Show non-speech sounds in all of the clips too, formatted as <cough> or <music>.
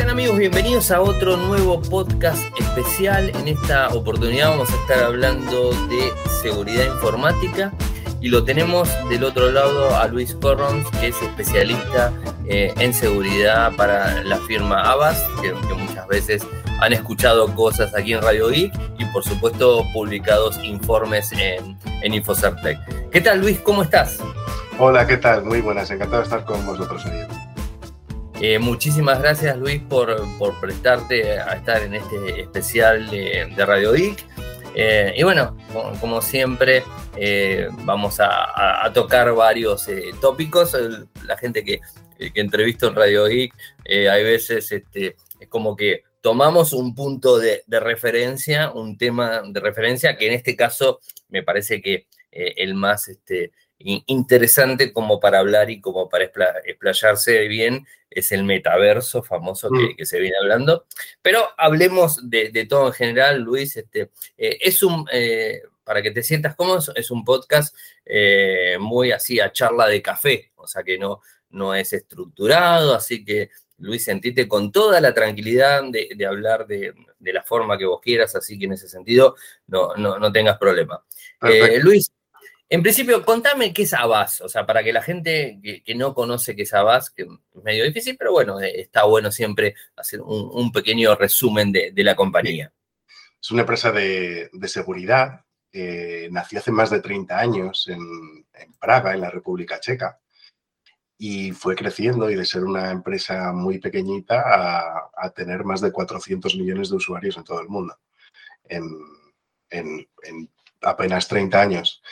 tal amigos? Bienvenidos a otro nuevo podcast especial. En esta oportunidad vamos a estar hablando de seguridad informática y lo tenemos del otro lado a Luis Corrons, que es especialista eh, en seguridad para la firma Avas, que, muchas veces han escuchado cosas aquí en Radio Geek y por supuesto publicados informes en, en Infocertec. ¿Qué tal Luis? ¿Cómo estás? Hola, ¿qué tal? Muy buenas, encantado de estar con vosotros hoy. Eh, muchísimas gracias Luis por, prestarte a estar en este especial de, Radio Geek. Eh, y bueno, como, siempre, eh, vamos a, tocar varios tópicos. La gente que, que entrevisto en Radio Geek, hay veces este, es como que tomamos un punto de, de, referencia, un tema de referencia, que en este caso me parece que el más este, interesante como para hablar y como para explayarse bien es el metaverso famoso que, mm. se viene hablando. Pero hablemos de, todo en general, Luis. Este, eh, es un, eh, para que te sientas cómodo, es un podcast eh, muy así a charla de café, o sea que no, no es estructurado, así que Luis, sentite con toda la tranquilidad de, hablar de, la forma que vos quieras, así que en ese sentido no, no, no tengas problema. Luis, en principio, contame qué es Abbas, o sea, para que la gente que, no conoce qué es Abbas, que es medio difícil, pero bueno, eh, está bueno siempre hacer un, pequeño resumen de, la compañía. Es una empresa de, seguridad, eh, nació hace más de 30 años en, Praga, en la República Checa, y fue creciendo y de ser una empresa muy pequeñita a, tener más de 400 millones de usuarios en todo el mundo en, en apenas 30 años.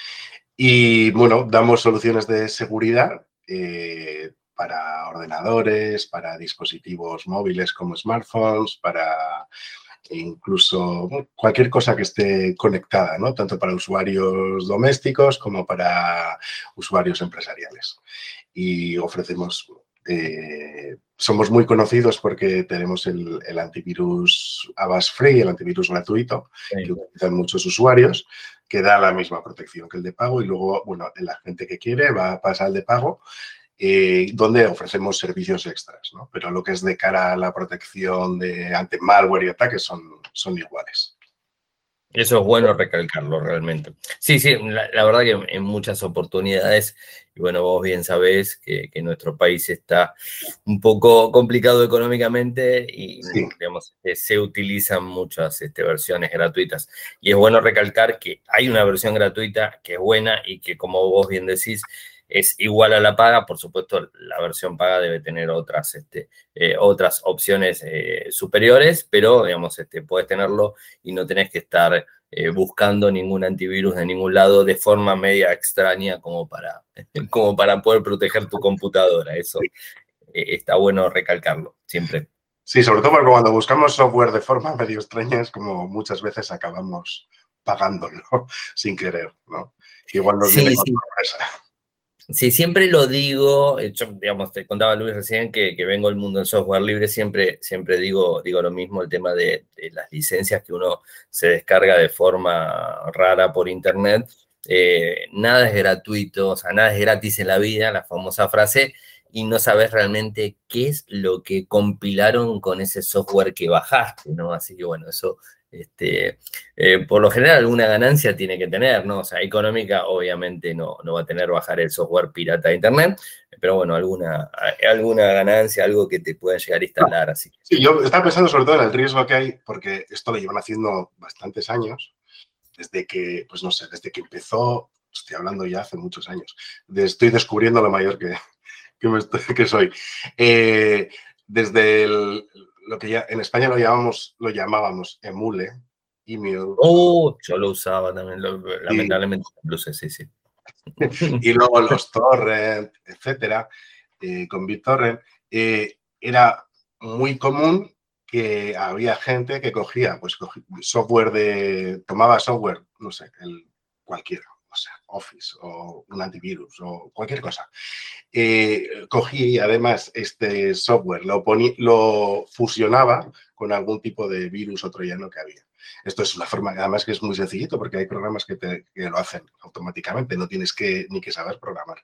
Y bueno, damos soluciones de seguridad eh, para ordenadores, para dispositivos móviles como smartphones, para incluso cualquier cosa que esté conectada, ¿no? tanto para usuarios domésticos como para usuarios empresariales. Y ofrecemos, eh, somos muy conocidos porque tenemos el, antivirus Avast Free, el antivirus gratuito, que utilizan muchos usuarios que da la misma protección que el de pago y luego, bueno, la gente que quiere va a pasar al de pago, eh, donde ofrecemos servicios extras, ¿no? Pero lo que es de cara a la protección de ante malware y ataques son, son iguales. Eso es bueno recalcarlo realmente. Sí, sí, la, verdad que en muchas oportunidades, y bueno, vos bien sabés que, nuestro país está un poco complicado económicamente y digamos, eh, se utilizan muchas este, versiones gratuitas. Y es bueno recalcar que hay una versión gratuita que es buena y que como vos bien decís, es igual a la paga. Por supuesto, la versión paga debe tener otras, este, eh, otras opciones eh, superiores, pero digamos, este, puedes tenerlo y no tenés que estar eh, buscando ningún antivirus de ningún lado de forma media extraña como para, <laughs> como para poder proteger tu computadora. Eso está bueno recalcarlo siempre. Sí, sobre todo porque cuando buscamos software de forma medio extraña es como muchas veces acabamos pagándolo <laughs> sin querer, ¿no? Igual nos viene sí. Sí, siempre lo digo, yo, digamos, te contaba Luis recién que, vengo del mundo del software libre, siempre, siempre digo, digo lo mismo, el tema de, las licencias que uno se descarga de forma rara por internet. Eh, nada es gratuito, o sea, nada es gratis en la vida, la famosa frase, y no sabes realmente qué es lo que compilaron con ese software que bajaste, ¿no? Así que bueno, eso este, eh, por lo general alguna ganancia tiene que tener, ¿no? O sea, económica obviamente no, no va a tener bajar el software pirata de Internet, pero bueno, alguna, alguna ganancia, algo que te pueda llegar a instalar. Así. Sí, yo estaba pensando sobre todo en el riesgo que hay, porque esto lo llevan haciendo bastantes años, desde que, pues no sé, desde que empezó, estoy hablando ya hace muchos años, estoy descubriendo lo mayor que, que, soy. Eh, desde el, lo que ya en España lo llamamos, lo llamábamos emule, email. Oh, yo lo usaba también, lamentablemente, sí, sí. <laughs> y luego los torrent, etcétera, eh, con BitTorrent, eh, era muy común que había gente que cogía, pues software de, tomaba software, no sé, el, cualquiera, o sea, Office o un antivirus o cualquier cosa. Eh, cogí además este software, lo, lo fusionaba con algún tipo de virus o troyano que había. Esto es una forma, además que es muy sencillito porque hay programas que, te, lo hacen automáticamente, no tienes que, ni que saber programar.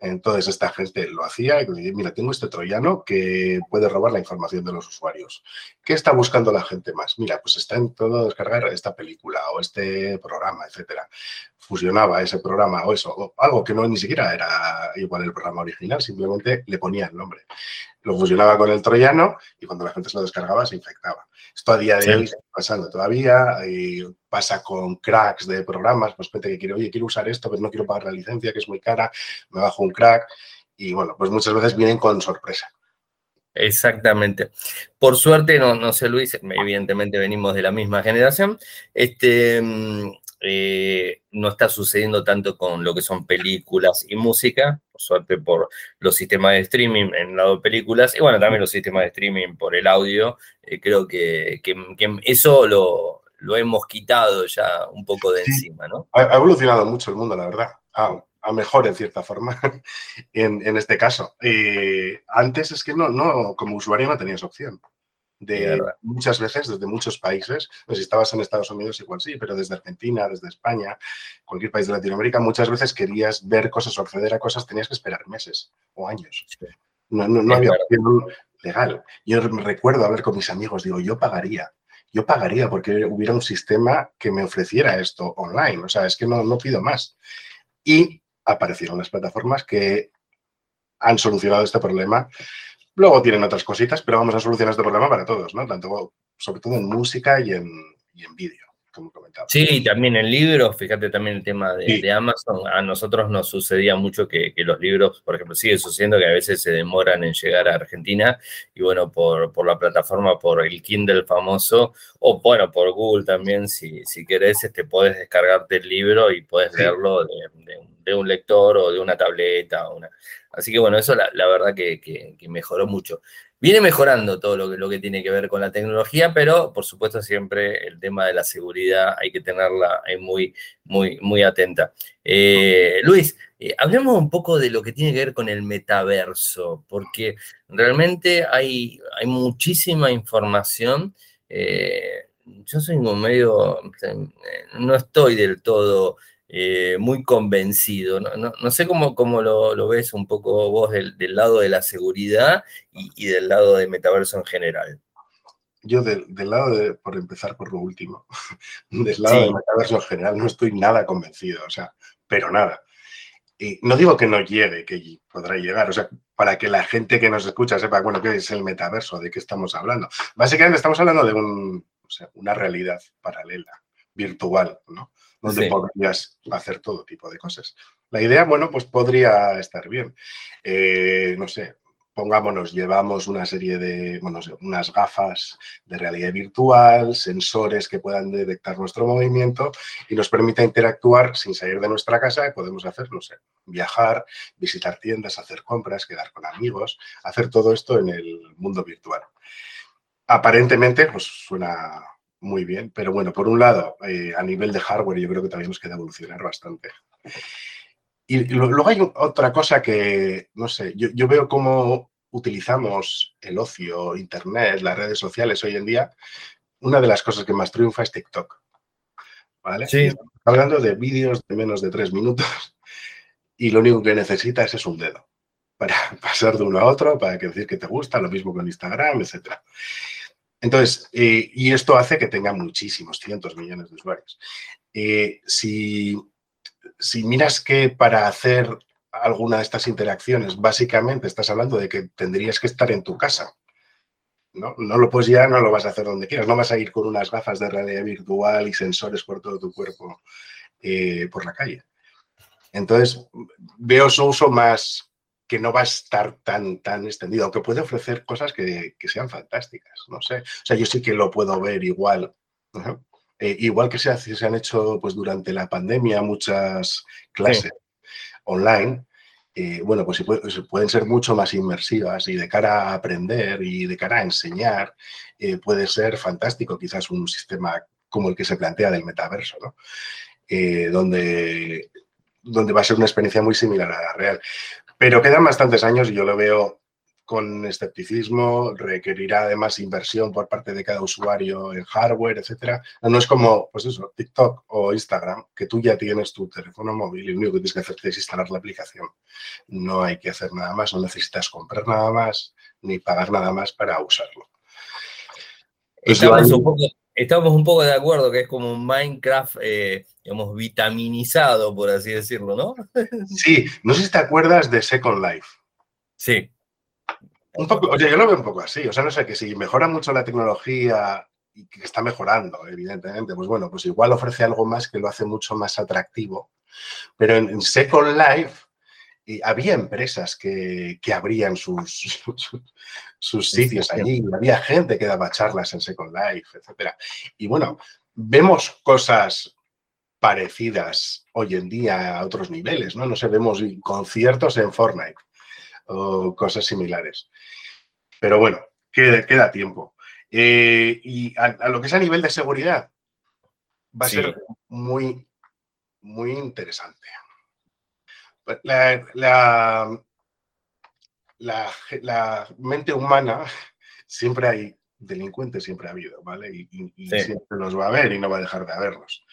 Entonces esta gente lo hacía y decía, mira, tengo este troyano que puede robar la información de los usuarios. ¿Qué está buscando la gente más? Mira, pues está en todo descargar esta película o este programa, etcétera. Fusionaba ese programa o eso, o algo que no ni siquiera era igual el programa original, simplemente le ponía el nombre. Lo fusionaba con el troyano y cuando la gente se lo descargaba se infectaba. Esto a día de hoy está pasando todavía pasa con cracks de programas, pues gente que quiere, oye, quiero usar esto, pero no quiero pagar la licencia, que es muy cara, me bajo un crack y bueno, pues muchas veces vienen con sorpresa. Exactamente. Por suerte, no, no sé, Luis, evidentemente venimos de la misma generación. Este, mm, eh, no está sucediendo tanto con lo que son películas y música, por suerte por los sistemas de streaming en lado de películas, y bueno, también los sistemas de streaming por el audio, eh, creo que, eso lo, lo, hemos quitado ya un poco de encima, ¿no? Ha, evolucionado mucho el mundo, la verdad. a mejor en cierta forma <laughs> en, este caso. Eh, antes es que no, no, como usuario no tenías opción de muchas veces desde muchos países, pues si estabas en Estados Unidos igual sí, pero desde Argentina, desde España, cualquier país de Latinoamérica, muchas veces querías ver cosas o acceder a cosas, tenías que esperar meses o años. No, no, había opción legal. Yo recuerdo hablar con mis amigos, digo, yo pagaría, yo pagaría porque hubiera un sistema que me ofreciera esto online, o sea, es que no, no pido más. Y aparecieron las plataformas que han solucionado este problema Luego tienen otras cositas, pero vamos a solucionar este problema para todos, ¿no? Tanto, sobre todo en música y en, vídeo, como comentaba. Sí, también en libros, fíjate también el tema de, Amazon. A nosotros nos sucedía mucho que, los libros, por ejemplo, sigue sucediendo que a veces se demoran en llegar a Argentina y bueno, por, por la plataforma, por el Kindle famoso, o bueno, por Google también, si, si querés, te este, puedes descargarte el libro y puedes leerlo de, de un lector o de una tableta. Una... Así que bueno, eso la, verdad que, mejoró mucho. Viene mejorando todo lo que, lo que tiene que ver con la tecnología, pero por supuesto siempre el tema de la seguridad hay que tenerla muy, muy, muy atenta. Eh, Luis, eh, hablemos un poco de lo que tiene que ver con el metaverso, porque realmente hay, hay muchísima información. Eh, yo soy medio, no estoy del todo eh, muy convencido. No, sé cómo, cómo lo, ves un poco vos del, lado de la seguridad y, del lado de metaverso en general. Yo del, lado de, por empezar por lo último, <laughs> del lado del metaverso en general no estoy nada convencido, o sea, pero nada. Y no digo que no llegue, que podrá llegar, o sea, para que la gente que nos escucha sepa, bueno, qué es el metaverso, de qué estamos hablando. Básicamente estamos hablando de un, una realidad paralela, virtual, ¿no? Donde podrías hacer todo tipo de cosas. La idea, bueno, pues podría estar bien. Eh, no sé, pongámonos, llevamos una serie de, bueno, unas gafas de realidad virtual, sensores que puedan detectar nuestro movimiento y nos permita interactuar sin salir de nuestra casa. Podemos hacer, no sé, viajar, visitar tiendas, hacer compras, quedar con amigos, hacer todo esto en el mundo virtual. Aparentemente, pues suena muy bien, pero bueno, por un lado, eh, a nivel de hardware yo creo que también nos queda evolucionar bastante. Y luego hay otra cosa que, no sé, yo, veo cómo utilizamos el ocio, Internet, las redes sociales hoy en día. Una de las cosas que más triunfa es TikTok. ¿Vale? Sí. Hablando de vídeos de menos de tres minutos y lo único que necesitas es un dedo para <laughs> pasar de uno a otro, para decir que te gusta, lo mismo con Instagram, etcétera. Entonces, eh, y esto hace que tenga muchísimos, cientos millones de usuarios. Eh, si, miras que para hacer alguna de estas interacciones, básicamente estás hablando de que tendrías que estar en tu casa. ¿no? no lo puedes ya, no lo vas a hacer donde quieras. No vas a ir con unas gafas de realidad virtual y sensores por todo tu cuerpo eh, por la calle. Entonces, veo su uso más, que no va a estar tan, tan extendido, aunque puede ofrecer cosas que, sean fantásticas, no sé. O sea, yo sí que lo puedo ver igual. Eh, igual que se, se, han hecho pues, durante la pandemia muchas clases online, eh, bueno, pues pueden ser mucho más inmersivas y de cara a aprender y de cara a enseñar, eh, puede ser fantástico quizás un sistema como el que se plantea del metaverso, ¿no? donde, donde va a ser una experiencia muy similar a la real. Pero quedan bastantes años y yo lo veo con escepticismo, requerirá además inversión por parte de cada usuario en hardware, etcétera. No es como, pues eso, TikTok o Instagram, que tú ya tienes tu teléfono móvil y lo único que tienes que hacer es instalar la aplicación. No hay que hacer nada más, no necesitas comprar nada más ni pagar nada más para usarlo. Pues estamos, un poco, de acuerdo que es como un Minecraft, eh, digamos, vitaminizado, por así decirlo, ¿no? <laughs> Sí, no sé si te acuerdas de Second Life. Sí. Un poco, oye, yo lo veo un poco así, o sea, no sé, que si mejora mucho la tecnología y que está mejorando, evidentemente, pues bueno, pues igual ofrece algo más que lo hace mucho más atractivo. Pero en, Second Life había empresas que, abrían sus, <laughs> sus, sitios allí, había gente que daba charlas en Second Life, etc. Y bueno, vemos cosas parecidas hoy en día a otros niveles, ¿no? No sé, vemos conciertos en Fortnite o cosas similares. Pero bueno, queda, tiempo. Eh, y a, lo que es a nivel de seguridad, va a ser muy, muy interesante. La, la, mente humana, siempre hay delincuentes, siempre ha habido, ¿vale? Y, siempre los va a haber y no va a dejar de haberlos.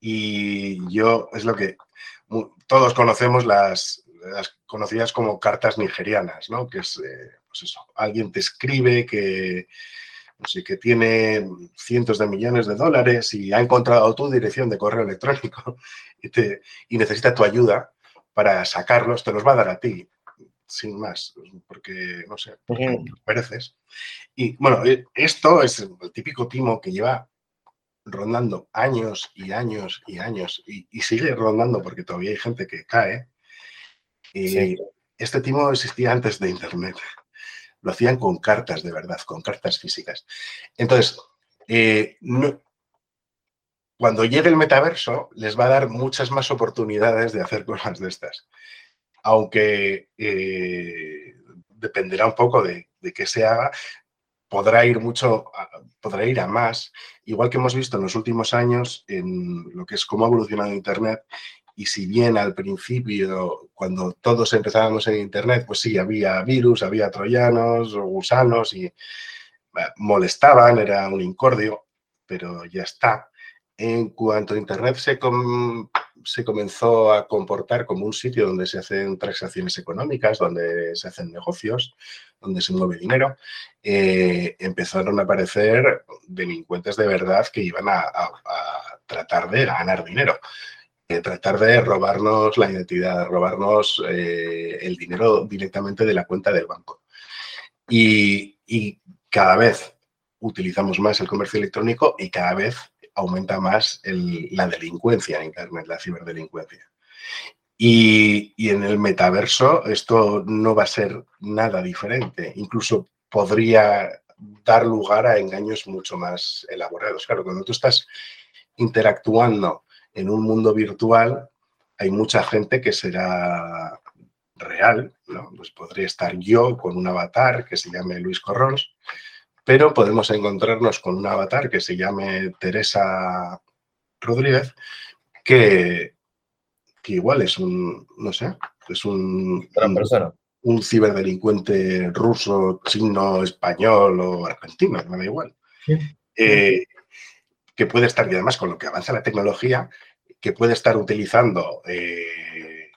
Y yo, es lo que todos conocemos las, las conocidas como cartas nigerianas, ¿no? Que es, eh, pues eso, alguien te escribe que, no sé, que tiene cientos de millones de dólares y ha encontrado tu dirección de correo electrónico <laughs> y, te, y necesita tu ayuda para sacarlos, te los va a dar a ti, sin más, porque, no sé, porque mereces. Y bueno, eh, esto es el típico timo que lleva rondando años y años y años y, y sigue rondando porque todavía hay gente que cae y Este timo existía antes de Internet. Lo hacían con cartas de verdad, con cartas físicas. Entonces, eh, cuando llegue el metaverso, les va a dar muchas más oportunidades de hacer cosas de estas. Aunque eh, dependerá un poco de, de qué se haga, podrá ir mucho, podrá ir a más, igual que hemos visto en los últimos años en lo que es cómo ha evolucionado Internet y si bien al principio, cuando todos empezábamos en Internet, pues sí, había virus, había troyanos gusanos y molestaban, era un incordio, pero ya está. En cuanto Internet se, comenzó a comportar como un sitio donde se hacen transacciones económicas, donde se hacen negocios, donde se mueve dinero, eh, empezaron a aparecer delincuentes de verdad que iban a tratar de ganar dinero tratar de robarnos la identidad, robarnos eh, el dinero directamente de la cuenta del banco. Y, cada vez utilizamos más el comercio electrónico y cada vez aumenta más la delincuencia en Internet, la ciberdelincuencia. Y, y, en el metaverso esto no va a ser nada diferente. Incluso podría dar lugar a engaños mucho más elaborados. Claro, cuando tú estás interactuando en un mundo virtual hay mucha gente que será real, ¿no? Pues podría estar yo con un avatar que se llame Luis Corrons, pero podemos encontrarnos con un avatar que se llame Teresa Rodríguez, que, que igual es un, no sé, es un, un, ciberdelincuente ruso, chino, español o argentino, me da igual. Eh, que puede estar, y además con lo que avanza la tecnología, que puede estar utilizando eh,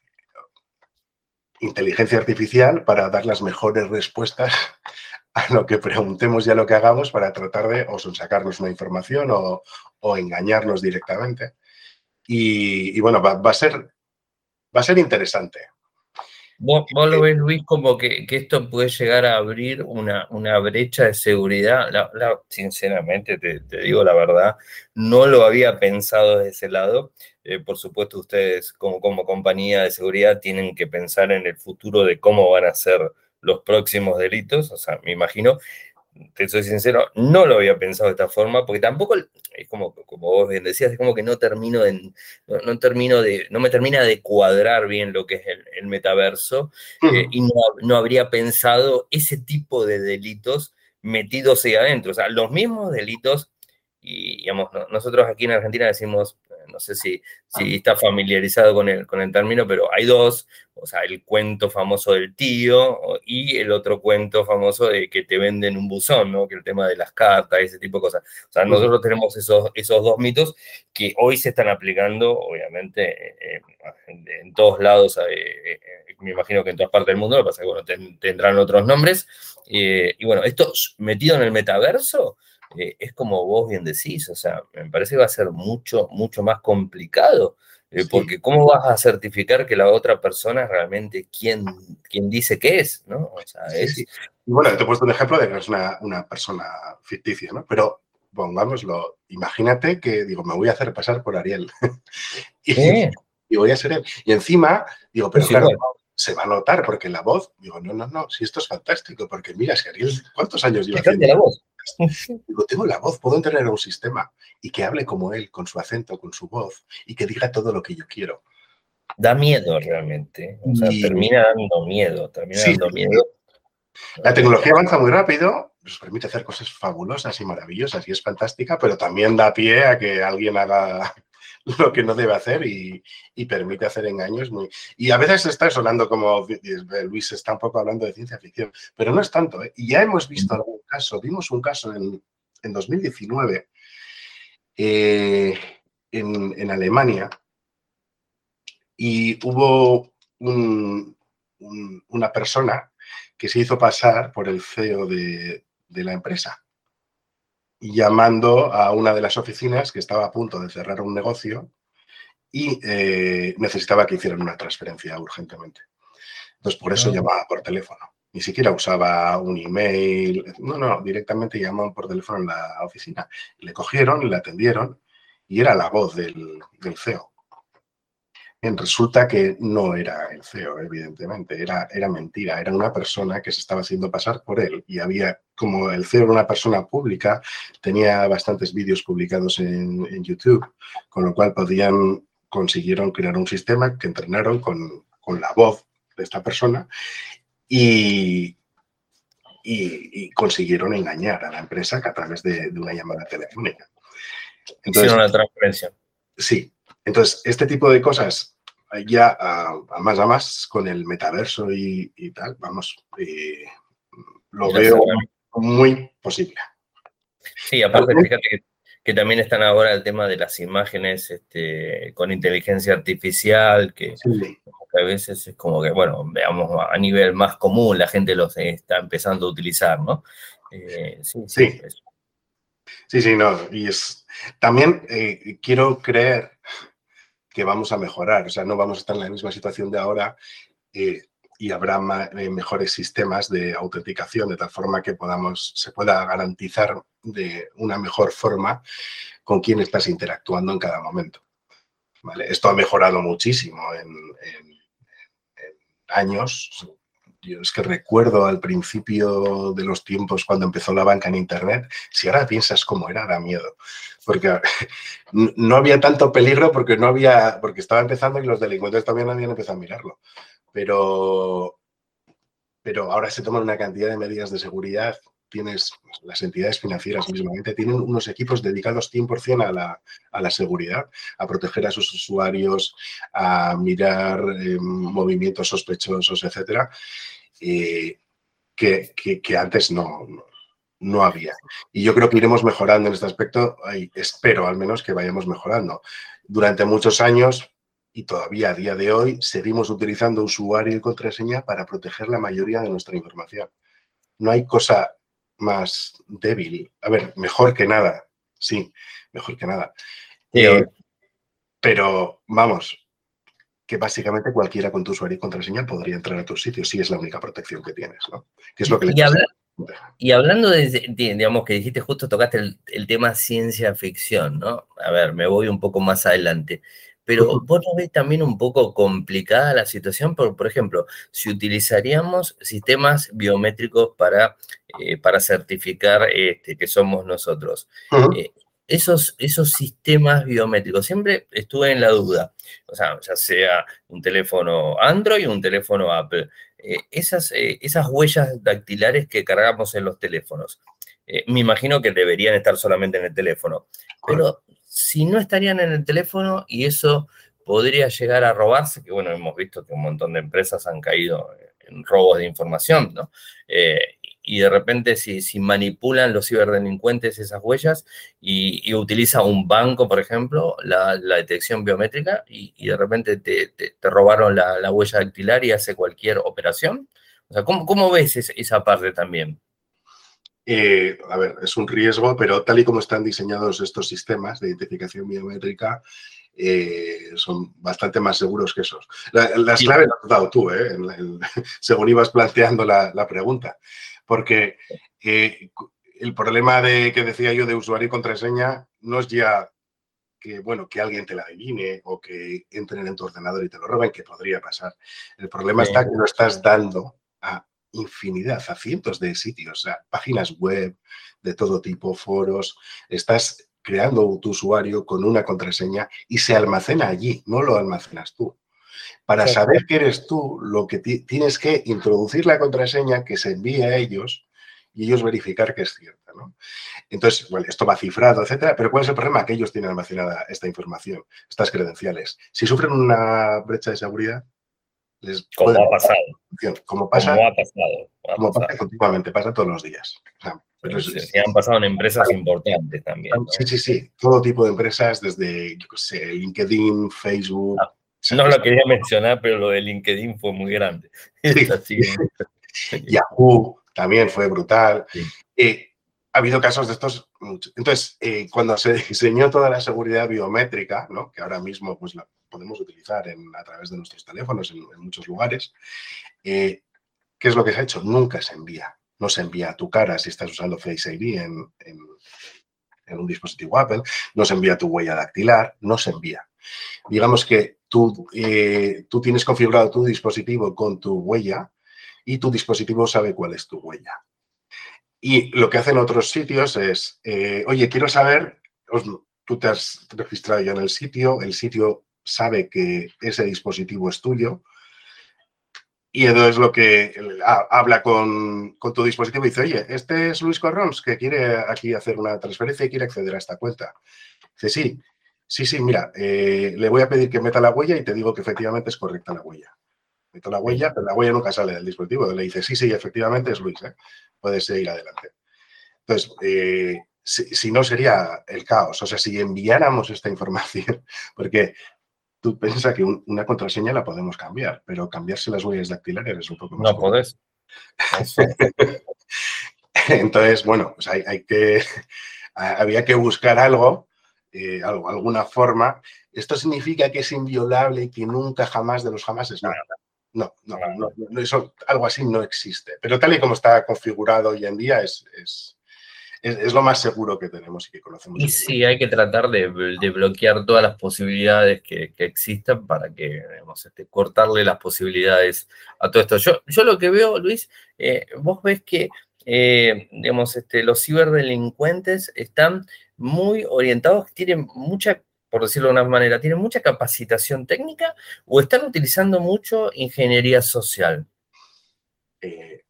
inteligencia artificial para dar las mejores respuestas <laughs> a lo que preguntemos y a lo que hagamos para tratar de o sacarnos una información o, engañarnos directamente. Y, bueno, va, a ser, va a ser interesante. ¿Vos, lo ves, Luis, como que, esto puede llegar a abrir una, una brecha de seguridad? sinceramente, te, digo la verdad, no lo había pensado de ese lado. Eh, por supuesto, ustedes como, como compañía de seguridad tienen que pensar en el futuro de cómo van a ser los próximos delitos. O sea, me imagino te soy sincero, no lo había pensado de esta forma, porque tampoco, es como, como vos bien decías, es como que no termino de, no, termino de, no me termina de cuadrar bien lo que es el, metaverso, eh, y no, habría pensado ese tipo de delitos metidos ahí adentro. O sea, los mismos delitos, y digamos, nosotros aquí en Argentina decimos no sé si, si está familiarizado con el, con el término, pero hay dos, o sea, el cuento famoso del tío y el otro cuento famoso de que te venden un buzón, ¿no? Que el tema de las cartas, ese tipo de cosas. O sea, nosotros tenemos esos, esos dos mitos que hoy se están aplicando, obviamente, en, todos lados, eh, eh, me imagino que en todas partes del mundo, lo que pasa es que, bueno, tendrán otros nombres. Eh, y bueno, esto metido en el metaverso, eh, es como vos bien decís, o sea, me parece que va a ser mucho, mucho más complicado, eh, porque ¿cómo vas a certificar que la otra persona es realmente quien, quien dice que es, ¿no? O sea, es... Bueno, te he puesto un ejemplo de que es una, una persona ficticia, ¿no? Pero pongámoslo, imagínate que, digo, me voy a hacer pasar por Ariel. <laughs> y, y, voy a ser él. Y encima, digo, pero claro, se va a notar porque la voz, digo, no, no, no, si esto es fantástico, porque mira, si Ariel, ¿cuántos años lleva haciendo? la voz? <laughs> Digo, tengo la voz, puedo tener un sistema y que hable como él, con su acento, con su voz y que diga todo lo que yo quiero. Da miedo realmente, o sea, termina dando miedo, termina dando miedo. La tecnología avanza muy rápido, nos permite hacer cosas fabulosas y maravillosas y es fantástica, pero también da pie a que alguien haga <laughs> lo que no debe hacer y, permite hacer engaños muy... Y a veces está sonando como, Luis está un poco hablando de ciencia ficción, pero no es tanto. ¿eh? Y ya hemos visto algún caso, vimos un caso en, 2019 eh, en, Alemania y hubo una persona que se hizo pasar por el CEO de la empresa llamando a una de las oficinas que estaba a punto de cerrar un negocio y eh, necesitaba que hicieran una transferencia urgentemente. Entonces, por eso llamaba por teléfono. Ni siquiera usaba un email. No, no, directamente llamaban por teléfono en la oficina. Le cogieron, le atendieron y era la voz del, del CEO resulta que no era el CEO, evidentemente, era, era mentira, era una persona que se estaba haciendo pasar por él y había, como el CEO era una persona pública, tenía bastantes vídeos publicados en, YouTube, con lo cual podían, consiguieron crear un sistema que entrenaron con, la voz de esta persona y, y, consiguieron engañar a la empresa a través de, una llamada telefónica. Entonces, una transferencia. Sí, entonces, este tipo de cosas ya a, más a más con el metaverso y, tal, vamos, eh, lo veo muy posible. Sí, aparte, fíjate que, también están ahora el tema de las imágenes este, con inteligencia artificial, que, a veces es como que, bueno, veamos a nivel más común, la gente los está empezando a utilizar, ¿no? Eh, sí, sí. Sí. sí, no, y es, también eh, quiero creer que vamos a mejorar. O sea, no vamos a estar en la misma situación de ahora eh, y habrá eh, mejores sistemas de autenticación de tal forma que podamos, se pueda garantizar de una mejor forma con quién estás interactuando en cada momento. Esto ha mejorado muchísimo en, años. Yo es que recuerdo al principio de los tiempos cuando empezó la banca en Internet, si ahora piensas cómo era, da miedo porque <laughs> no había tanto peligro porque no había, porque estaba empezando y los delincuentes también habían empezado a mirarlo. Pero, pero ahora se toman una cantidad de medidas de seguridad. Tienes las entidades financieras mismamente, tienen unos equipos dedicados 100% a la, a la seguridad, a proteger a sus usuarios, a mirar eh, movimientos sospechosos, etcétera, eh, que, que, antes no, no había. Y yo creo que iremos mejorando en este aspecto, espero al menos que vayamos mejorando. Durante muchos años y todavía a día de hoy seguimos utilizando usuario y contraseña para proteger la mayoría de nuestra información. No hay cosa más débil. A ver, mejor que nada, sí, mejor que nada. Eh, pero vamos, que básicamente cualquiera con tu usuario y contraseña podría entrar a tu sitio si es la única protección que tienes, ¿no? Que es lo que le y hablando de, digamos, que dijiste justo, tocaste el, tema ciencia ficción, ¿no? A ver, me voy un poco más adelante. Pero vos no ves también un poco complicada la situación, por, por ejemplo, si utilizaríamos sistemas biométricos para, eh, para certificar este, que somos nosotros. Eh, esos, esos sistemas biométricos, siempre estuve en la duda, o sea, ya sea un teléfono Android o un teléfono Apple. Eh, esas, esas huellas dactilares que cargamos en los teléfonos. Me imagino que deberían estar solamente en el teléfono, pero si no estarían en el teléfono y eso podría llegar a robarse, que bueno, hemos visto que un montón de empresas han caído en robos de información, ¿no? Eh, y de repente si, si, manipulan los ciberdelincuentes esas huellas y, utiliza un banco, por ejemplo, la, detección biométrica y, de repente te, robaron la, huella dactilar y hace cualquier operación. O sea, ¿cómo, cómo ves esa parte también? Eh, a ver, es un riesgo, pero tal y como están diseñados estos sistemas de identificación biométrica, eh, son bastante más seguros que esos. las claves las has dado tú, ¿eh? <laughs> según ibas planteando la, pregunta, porque eh, el problema de que decía yo de usuario y contraseña no es ya que, bueno, que alguien te la adivine o que entren en tu ordenador y te lo roben, que podría pasar. El problema está que lo estás dando a infinidad, a cientos de sitios, a páginas web de todo tipo, foros. Estás creando tu usuario con una contraseña y se almacena allí, no lo almacenas tú. Para saber que eres tú, lo que tienes que introducir la contraseña que se envíe a ellos y ellos verificar que es cierta. ¿no? Entonces, bueno, esto va cifrado, etcétera, pero ¿cuál es el problema? Que ellos tienen almacenada esta información, estas credenciales. Si sufren una brecha de seguridad, les como ha pasado. Como pasa, como ha pasado. como pasa continuamente, pasa todos los días. pero han pasado en empresas importantes también. Sí, sí, sí. Todo tipo de empresas, desde yo sé, LinkedIn, Facebook. Ah, no, lo quería mencionar, pero lo de LinkedIn fue muy grande. <laughs> <laughs> Yahoo también fue brutal. Eh, ha habido casos de estos. Entonces, eh, cuando se diseñó toda la seguridad biométrica, ¿no? que ahora mismo pues, la podemos utilizar a través de nuestros teléfonos en, muchos lugares, eh, ¿qué es lo que se ha hecho? Nunca se envía. No se envía a tu cara si estás usando Face ID en, un dispositivo Apple, no se envía tu huella dactilar, no se envía. Digamos que tú, eh, tú tienes configurado tu dispositivo con tu huella y tu dispositivo sabe cuál es tu huella. Y lo que hacen otros sitios es, eh, oye, quiero saber, tú te has registrado ya en el sitio, el sitio sabe que ese dispositivo es tuyo, y entonces lo que habla con, tu dispositivo y dice, oye, este es Luis Corrons que quiere aquí hacer una transferencia y quiere acceder a esta cuenta. Dice, sí, sí, sí, mira, eh, le voy a pedir que meta la huella y te digo que efectivamente es correcta la huella. Meto la huella, pero la huella nunca sale del dispositivo. Le dice, sí, sí, efectivamente es Luis, ¿eh? puedes seguir adelante. Entonces, eh, si, no sería el caos, o sea, si enviáramos esta información, <laughs> porque tú piensas que una contraseña la podemos cambiar, pero cambiarse las huellas dactilares es un poco más. No puedes. <laughs> Entonces, bueno, pues hay, que, <laughs> había que buscar algo, eh, algo, alguna forma. Esto significa que es inviolable y que nunca jamás de los jamás es nada. No, no, no, eso, algo así no existe. Pero tal y como está configurado hoy en día es, es, es, lo más seguro que tenemos y que conocemos. Y sí, hay que tratar de, bloquear todas las posibilidades que, existan para que, digamos, este, cortarle las posibilidades a todo esto. Yo, yo lo que veo, Luis, eh, vos ves que, eh, digamos, este, los ciberdelincuentes están muy orientados, tienen mucha por decirlo de una manera, ¿tienen mucha capacitación técnica o están utilizando mucho ingeniería social? Eh,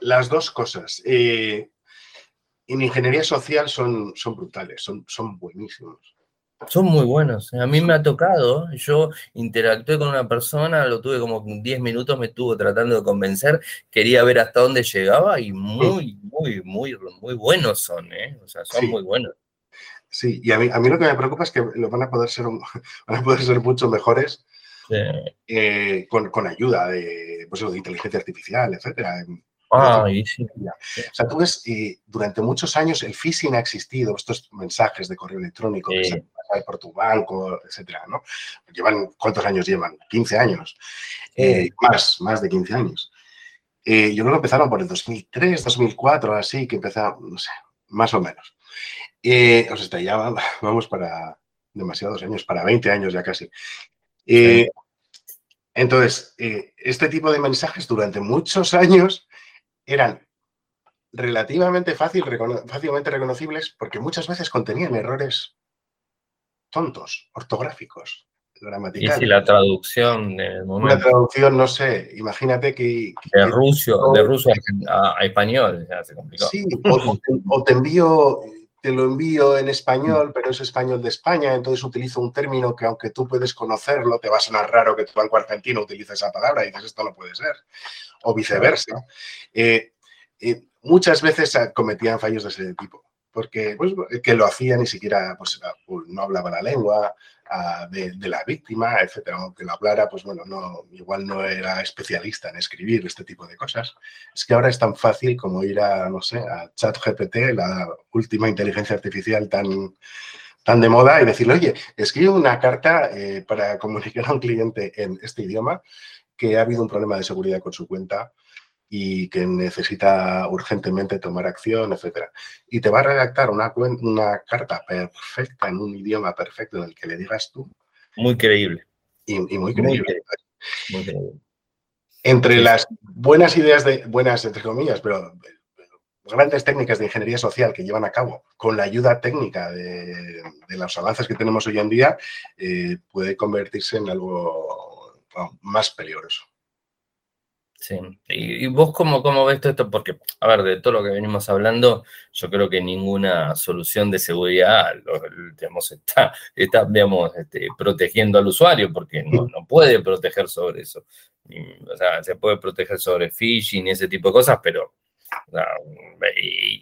las dos cosas. Eh, en ingeniería social son, son brutales, son, son buenísimos. Son muy buenos. A mí me ha tocado, yo interactué con una persona, lo tuve como 10 minutos, me estuvo tratando de convencer, quería ver hasta dónde llegaba y muy, muy, muy, muy buenos son, ¿eh? O sea, son muy buenos. Sí, y a mí, a mí lo que me preocupa es que lo van a poder ser, <laughs> van a poder ser mucho mejores eh, con, ayuda de, pues, de inteligencia artificial, etcétera. Ah, sí. O sea, tú ves, durante muchos años el phishing ha existido, estos mensajes de correo electrónico que se pasan por tu banco, etcétera, ¿no? Llevan, ¿cuántos años llevan? 15 años. Eh, más, más de 15 años. Eh, yo creo que empezaron por el 2003, 2004, así, que empezaron, no sé, más o menos. Eh, o sea, ya vamos para demasiados años, para 20 años ya casi. Eh, entonces, eh, este tipo de mensajes durante muchos años eran relativamente fácil, fácilmente reconocibles porque muchas veces contenían errores tontos, ortográficos, gramaticales. Y si la traducción Una traducción, no sé, imagínate que... de, ruso, de ruso a, español, ya se complicó. Sí, o, te envío te lo envío en español, pero es español de España, entonces utilizo un término que aunque tú puedes conocerlo, te va a sonar raro que tu banco argentino utilice esa palabra y dices, esto no puede ser, o viceversa. Eh, eh, muchas veces cometían fallos de ese tipo, porque pues, que lo hacía ni siquiera, pues, no hablaba la lengua, de, la víctima, etcétera. Aunque lo hablara, pues bueno, no, igual no era especialista en escribir este tipo de cosas. Es que ahora es tan fácil como ir a, no sé, a ChatGPT, la última inteligencia artificial tan, tan de moda, y decirle, oye, escribe una carta eh, para comunicar a un cliente en este idioma que ha habido un problema de seguridad con su cuenta y que necesita urgentemente tomar acción, etcétera. Y te va a redactar una, una carta perfecta en un idioma perfecto en el que le digas tú. Muy creíble. Y, muy, creíble. muy, creíble. Entre las buenas ideas de, buenas entre comillas, pero grandes técnicas de ingeniería social que llevan a cabo con la ayuda técnica de, los avances que tenemos hoy en día, eh, puede convertirse en algo más peligroso. Sí, y, vos cómo, cómo ves todo esto, porque, a ver, de todo lo que venimos hablando, yo creo que ninguna solución de seguridad, digamos, está, está digamos, este, protegiendo al usuario, porque no, no puede proteger sobre eso. o sea, se puede proteger sobre phishing y ese tipo de cosas, pero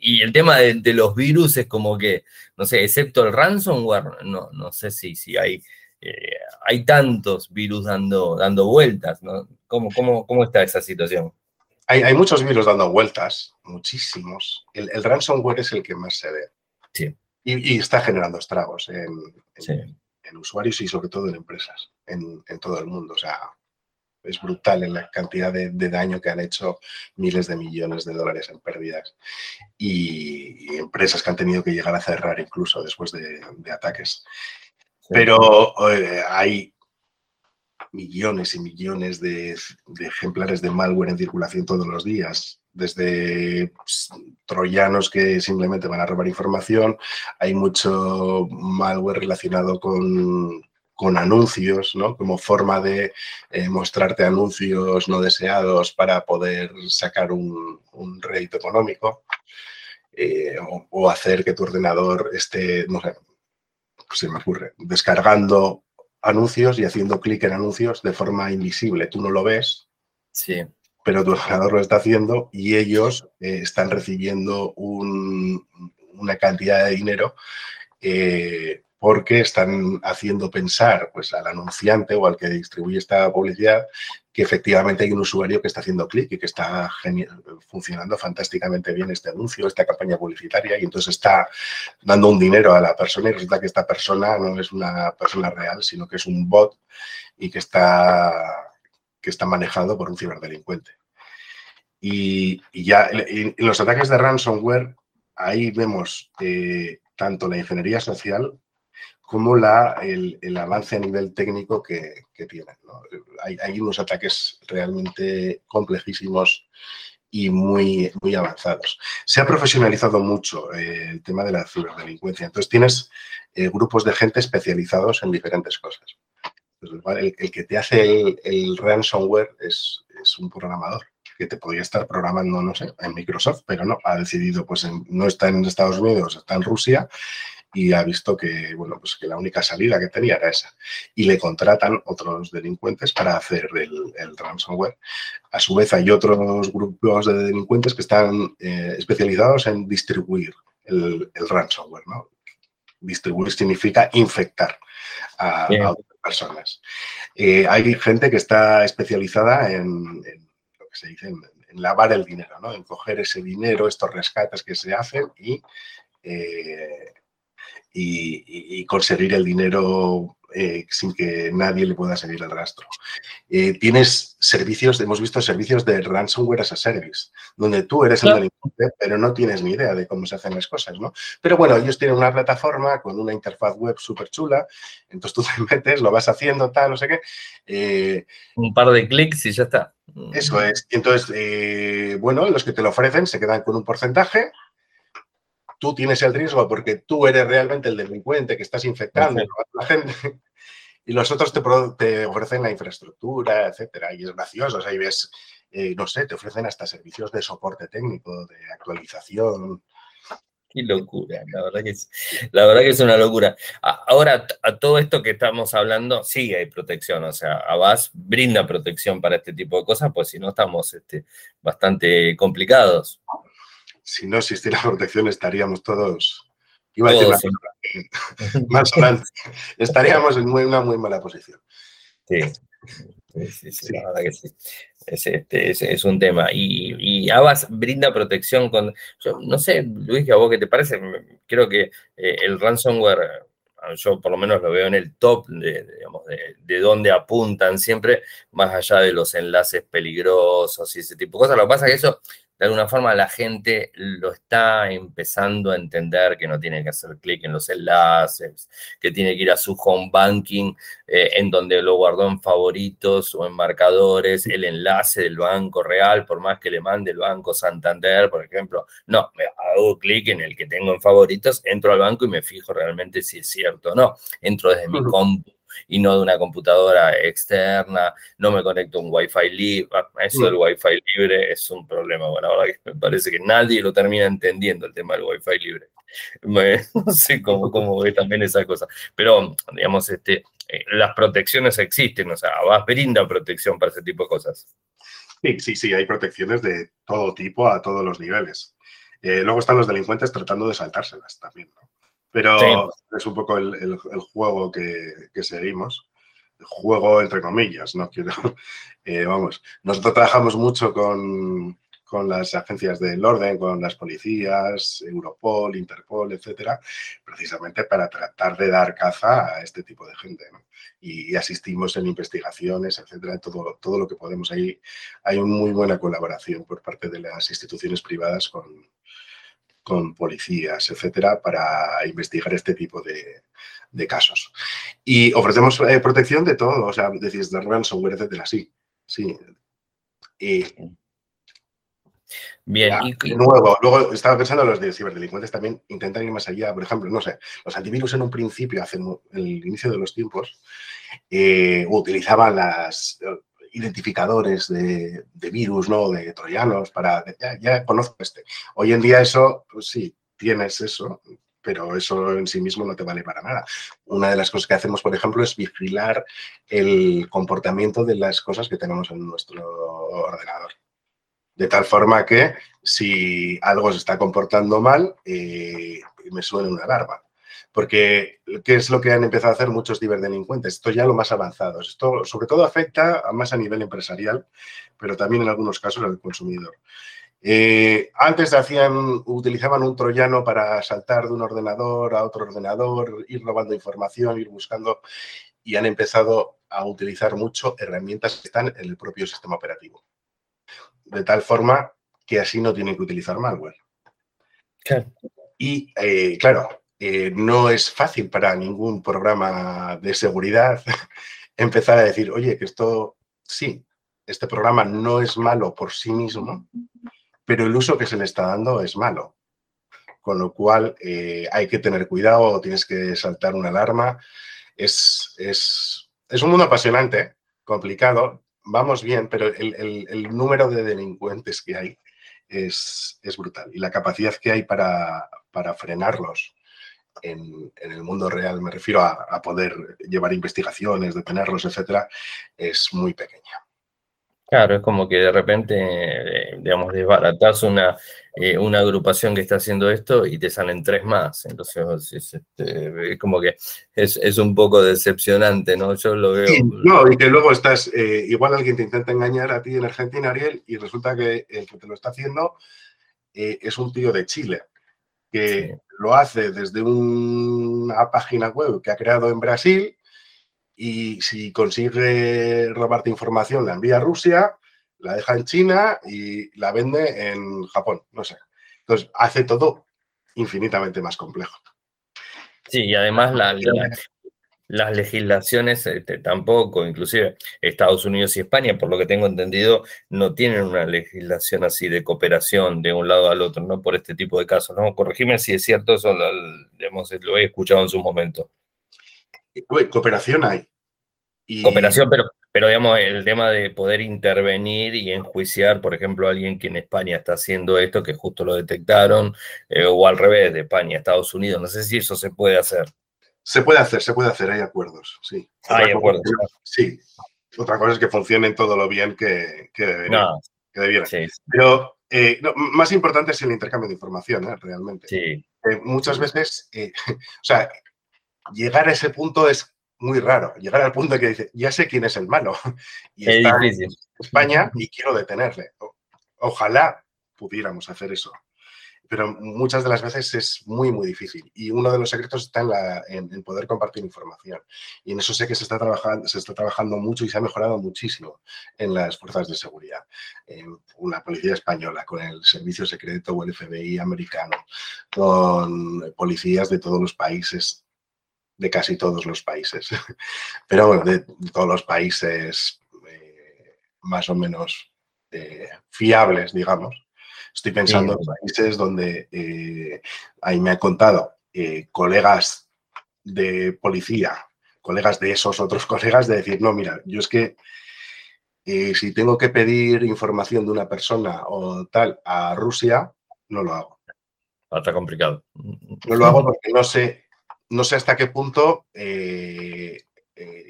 y, el tema de, los virus es como que, no sé, excepto el ransomware, no, no sé si, si hay eh, hay tantos virus dando, dando vueltas, ¿no? ¿Cómo, cómo, cómo está esa situación? Hay, muchos virus dando vueltas, muchísimos. El, ransomware es el que más se ve. Sí. Y, está generando estragos en, usuarios y sobre todo en empresas, en, todo el mundo. O sea, es brutal en la cantidad de, daño que han hecho miles de millones de dólares en pérdidas y, empresas que han tenido que llegar a cerrar incluso después de, de ataques. Pero hay millones y millones de, ejemplares de malware en circulación todos los días, desde pues, troyanos que simplemente van a robar información, hay mucho malware relacionado con, anuncios, ¿no? como forma de eh, mostrarte anuncios no deseados para poder sacar un, rédito económico. Eh, o, hacer que tu ordenador esté, no sé, se me ocurre, descargando anuncios y haciendo clic en anuncios de forma invisible. Tú no lo ves, sí. pero tu ordenador lo está haciendo y ellos eh, están recibiendo una cantidad de dinero eh, porque están haciendo pensar pues, al anunciante o al que distribuye esta publicidad que efectivamente hay un usuario que está haciendo clic y que está funcionando fantásticamente bien este anuncio, esta campaña publicitaria y entonces está dando un dinero a la persona y resulta que esta persona no es una persona real, sino que es un bot y que está, que está manejado por un ciberdelincuente. Y, ya en los ataques de ransomware, ahí vemos eh, tanto la ingeniería social como la, el, avance a nivel técnico que, tienen. Hay, unos ataques realmente complejísimos y muy, muy avanzados. Se ha profesionalizado mucho eh, el tema de la ciberdelincuencia. Entonces tienes eh, grupos de gente especializados en diferentes cosas. el, que te hace el, ransomware es, es, un programador que te podría estar programando, no sé, en Microsoft, pero no, ha decidido, pues no está en Estados Unidos, está en Rusia y ha visto que, bueno, pues que la única salida que tenía era esa. Y le contratan otros delincuentes para hacer el, ransomware. A su vez hay otros grupos de delincuentes que están eh, especializados en distribuir el, ransomware, ¿no? Distribuir significa infectar a, otras personas. Eh, hay gente que está especializada en, lo que se dice, en, lavar el dinero, ¿no? En coger ese dinero, estos rescates que se hacen y eh, y, conseguir el dinero eh, sin que nadie le pueda seguir el rastro. Eh, tienes servicios, hemos visto servicios de ransomware as a service, donde tú eres el delincuente, pero no tienes ni idea de cómo se hacen las cosas, ¿no? Pero bueno, ellos tienen una plataforma con una interfaz web súper chula, entonces tú <laughs> te metes, lo vas haciendo, tal, no sé qué. Eh, Un par de clics y ya está. Eso es. Entonces, bueno, los que te lo ofrecen se quedan con un porcentaje, tú tienes el riesgo porque tú eres realmente el delincuente que estás infectando a <laughs> la gente y los otros te, ofrecen la infraestructura, etcétera. Y es gracioso, ahí ves, eh, no sé, te ofrecen hasta servicios de soporte técnico, de actualización. Qué locura, la verdad que es, la verdad que es una locura. Ahora, a todo esto que estamos hablando, sí hay protección, o sea, Abbas brinda protección para este tipo de cosas, pues si no estamos este, bastante complicados. Si no existiera protección estaríamos todos, iba a decir <laughs> más, más estaríamos en una muy mala posición. Sí. Sí, sí, la verdad que sí. Es, este, es, un tema. Y, y Abbas brinda protección con. no sé, Luis, ¿a vos qué te parece? Creo que eh, el ransomware, yo por lo menos lo veo en el top de, digamos, de, de dónde apuntan siempre, más allá de los enlaces peligrosos y ese tipo de cosas. Lo que pasa es que eso de alguna forma la gente lo está empezando a entender que no tiene que hacer clic en los enlaces, que tiene que ir a su home banking, eh, en donde lo guardó en favoritos o en marcadores, el enlace del banco real, por más que le mande el banco Santander, por ejemplo. No, me hago clic en el que tengo en favoritos, entro al banco y me fijo realmente si es cierto o no. Entro desde mi compu y no de una computadora externa, no me conecto a un Wi-Fi libre. Ah, eso del mm. Wi-Fi libre es un problema. Bueno, ahora me parece que nadie lo termina entendiendo el tema del Wi-Fi libre. <laughs> no sé cómo, cómo ve también esa cosa. Pero, digamos, este, eh, las protecciones existen, o sea, vas brinda protección para ese tipo de cosas. Sí, sí, sí, hay protecciones de todo tipo a todos los niveles. Eh, luego están los delincuentes tratando de saltárselas también, ¿no? Pero es un poco el, juego que, seguimos. El juego entre comillas, no quiero. <laughs> Eh, vamos, nosotros trabajamos mucho con, las agencias del orden, con las policías, Europol, Interpol, etcétera, precisamente para tratar de dar caza a este tipo de gente. Y, asistimos en investigaciones, etcétera, todo, todo lo que podemos. Ahí hay una muy buena colaboración por parte de las instituciones privadas con, con policías, etcétera, para investigar este tipo de, casos. Y ofrecemos eh, protección de todo, o sea, decís de ransomware, etcétera, sí, sí. Y, Bien. y, nuevo, luego estaba pensando los de ciberdelincuentes también intentan ir más allá. Por ejemplo, no sé, los antivirus en un principio, hace el inicio de los tiempos, eh, utilizaban las identificadores de, virus, ¿no? De troyanos, para, ya, conozco este. Hoy en día eso, pues sí, tienes eso, pero eso en sí mismo no te vale para nada. Una de las cosas que hacemos, por ejemplo, es vigilar el comportamiento de las cosas que tenemos en nuestro ordenador. De tal forma que si algo se está comportando mal, eh, me suena una alarma. Porque, ¿qué es lo que han empezado a hacer muchos ciberdelincuentes? Esto ya lo más avanzado. Esto sobre todo afecta más a nivel empresarial, pero también en algunos casos al consumidor. Eh, antes hacían, utilizaban un troyano para saltar de un ordenador a otro ordenador, ir robando información, ir buscando, y han empezado a utilizar mucho herramientas que están en el propio sistema operativo. De tal forma que así no tienen que utilizar malware. Y eh, claro, eh, no es fácil para ningún programa de seguridad <laughs> empezar a decir, oye, que esto sí, este programa no es malo por sí mismo, pero el uso que se le está dando es malo. Con lo cual eh, hay que tener cuidado, tienes que saltar una alarma. Es, es, un mundo apasionante, complicado, vamos bien, pero el, número de delincuentes que hay es, brutal y la capacidad que hay para, para frenarlos en, el mundo real, me refiero a, poder llevar investigaciones, detenerlos, etcétera, es muy pequeña. Claro, es como que de repente, eh, digamos, desbaratas una, eh, una agrupación que está haciendo esto y te salen tres más. Entonces, es, este, como que es, un poco decepcionante, ¿no? Yo lo veo. no, y que luego estás, eh, igual alguien te intenta engañar a ti en Argentina, Ariel, y resulta que el que te lo está haciendo es un tío de Chile que lo hace desde una página web que ha creado en Brasil y si consigue robarte información la envía a Rusia, la deja en China y la vende en Japón, no sé. Entonces hace todo infinitamente más complejo. Sí, y además la, las legislaciones este, tampoco, inclusive Estados Unidos y España, por lo que tengo entendido, no tienen una legislación así de cooperación de un lado al otro, ¿no? Por este tipo de casos, ¿no? Corregime si es cierto, eso lo, lo he escuchado en su momento. Cooperación hay. Cooperación, pero, pero digamos, el tema de poder intervenir y enjuiciar, por ejemplo, a alguien que en España está haciendo esto, que justo lo detectaron, eh, o al revés, de España a Estados Unidos, no sé si eso se puede hacer. Se puede hacer, se puede hacer, hay acuerdos, sí. Hay acuerdos. sí. Otra cosa es que funcionen todo lo bien que, que debería. Pero eh, más importante es el intercambio de información, ¿eh? realmente. Sí. muchas veces, <laughs> o sea, llegar a ese punto es muy raro. Llegar al punto de que dice, ya sé quién es el malo. <laughs> Y está en España y quiero detenerle. Ojalá pudiéramos hacer eso. Pero muchas de las veces es muy, muy difícil. Y uno de los secretos está en, la, poder compartir información. Y en eso sé que se está, trabajando, se está trabajando mucho y se ha mejorado muchísimo en las fuerzas de seguridad. En la policía española, con el servicio secreto o el FBI americano, con policías de todos los países de casi todos los países, <laughs> pero bueno, de, todos los países eh, más o menos eh, fiables, digamos. Estoy pensando en países donde eh, ahí me han contado colegas de policía, colegas de esos otros <laughs> colegas, de decir, no, mira, yo es que si tengo que pedir información de una persona o tal a Rusia, no lo hago. Está complicado. No lo hago porque no sé no sé hasta qué punto eh, eh,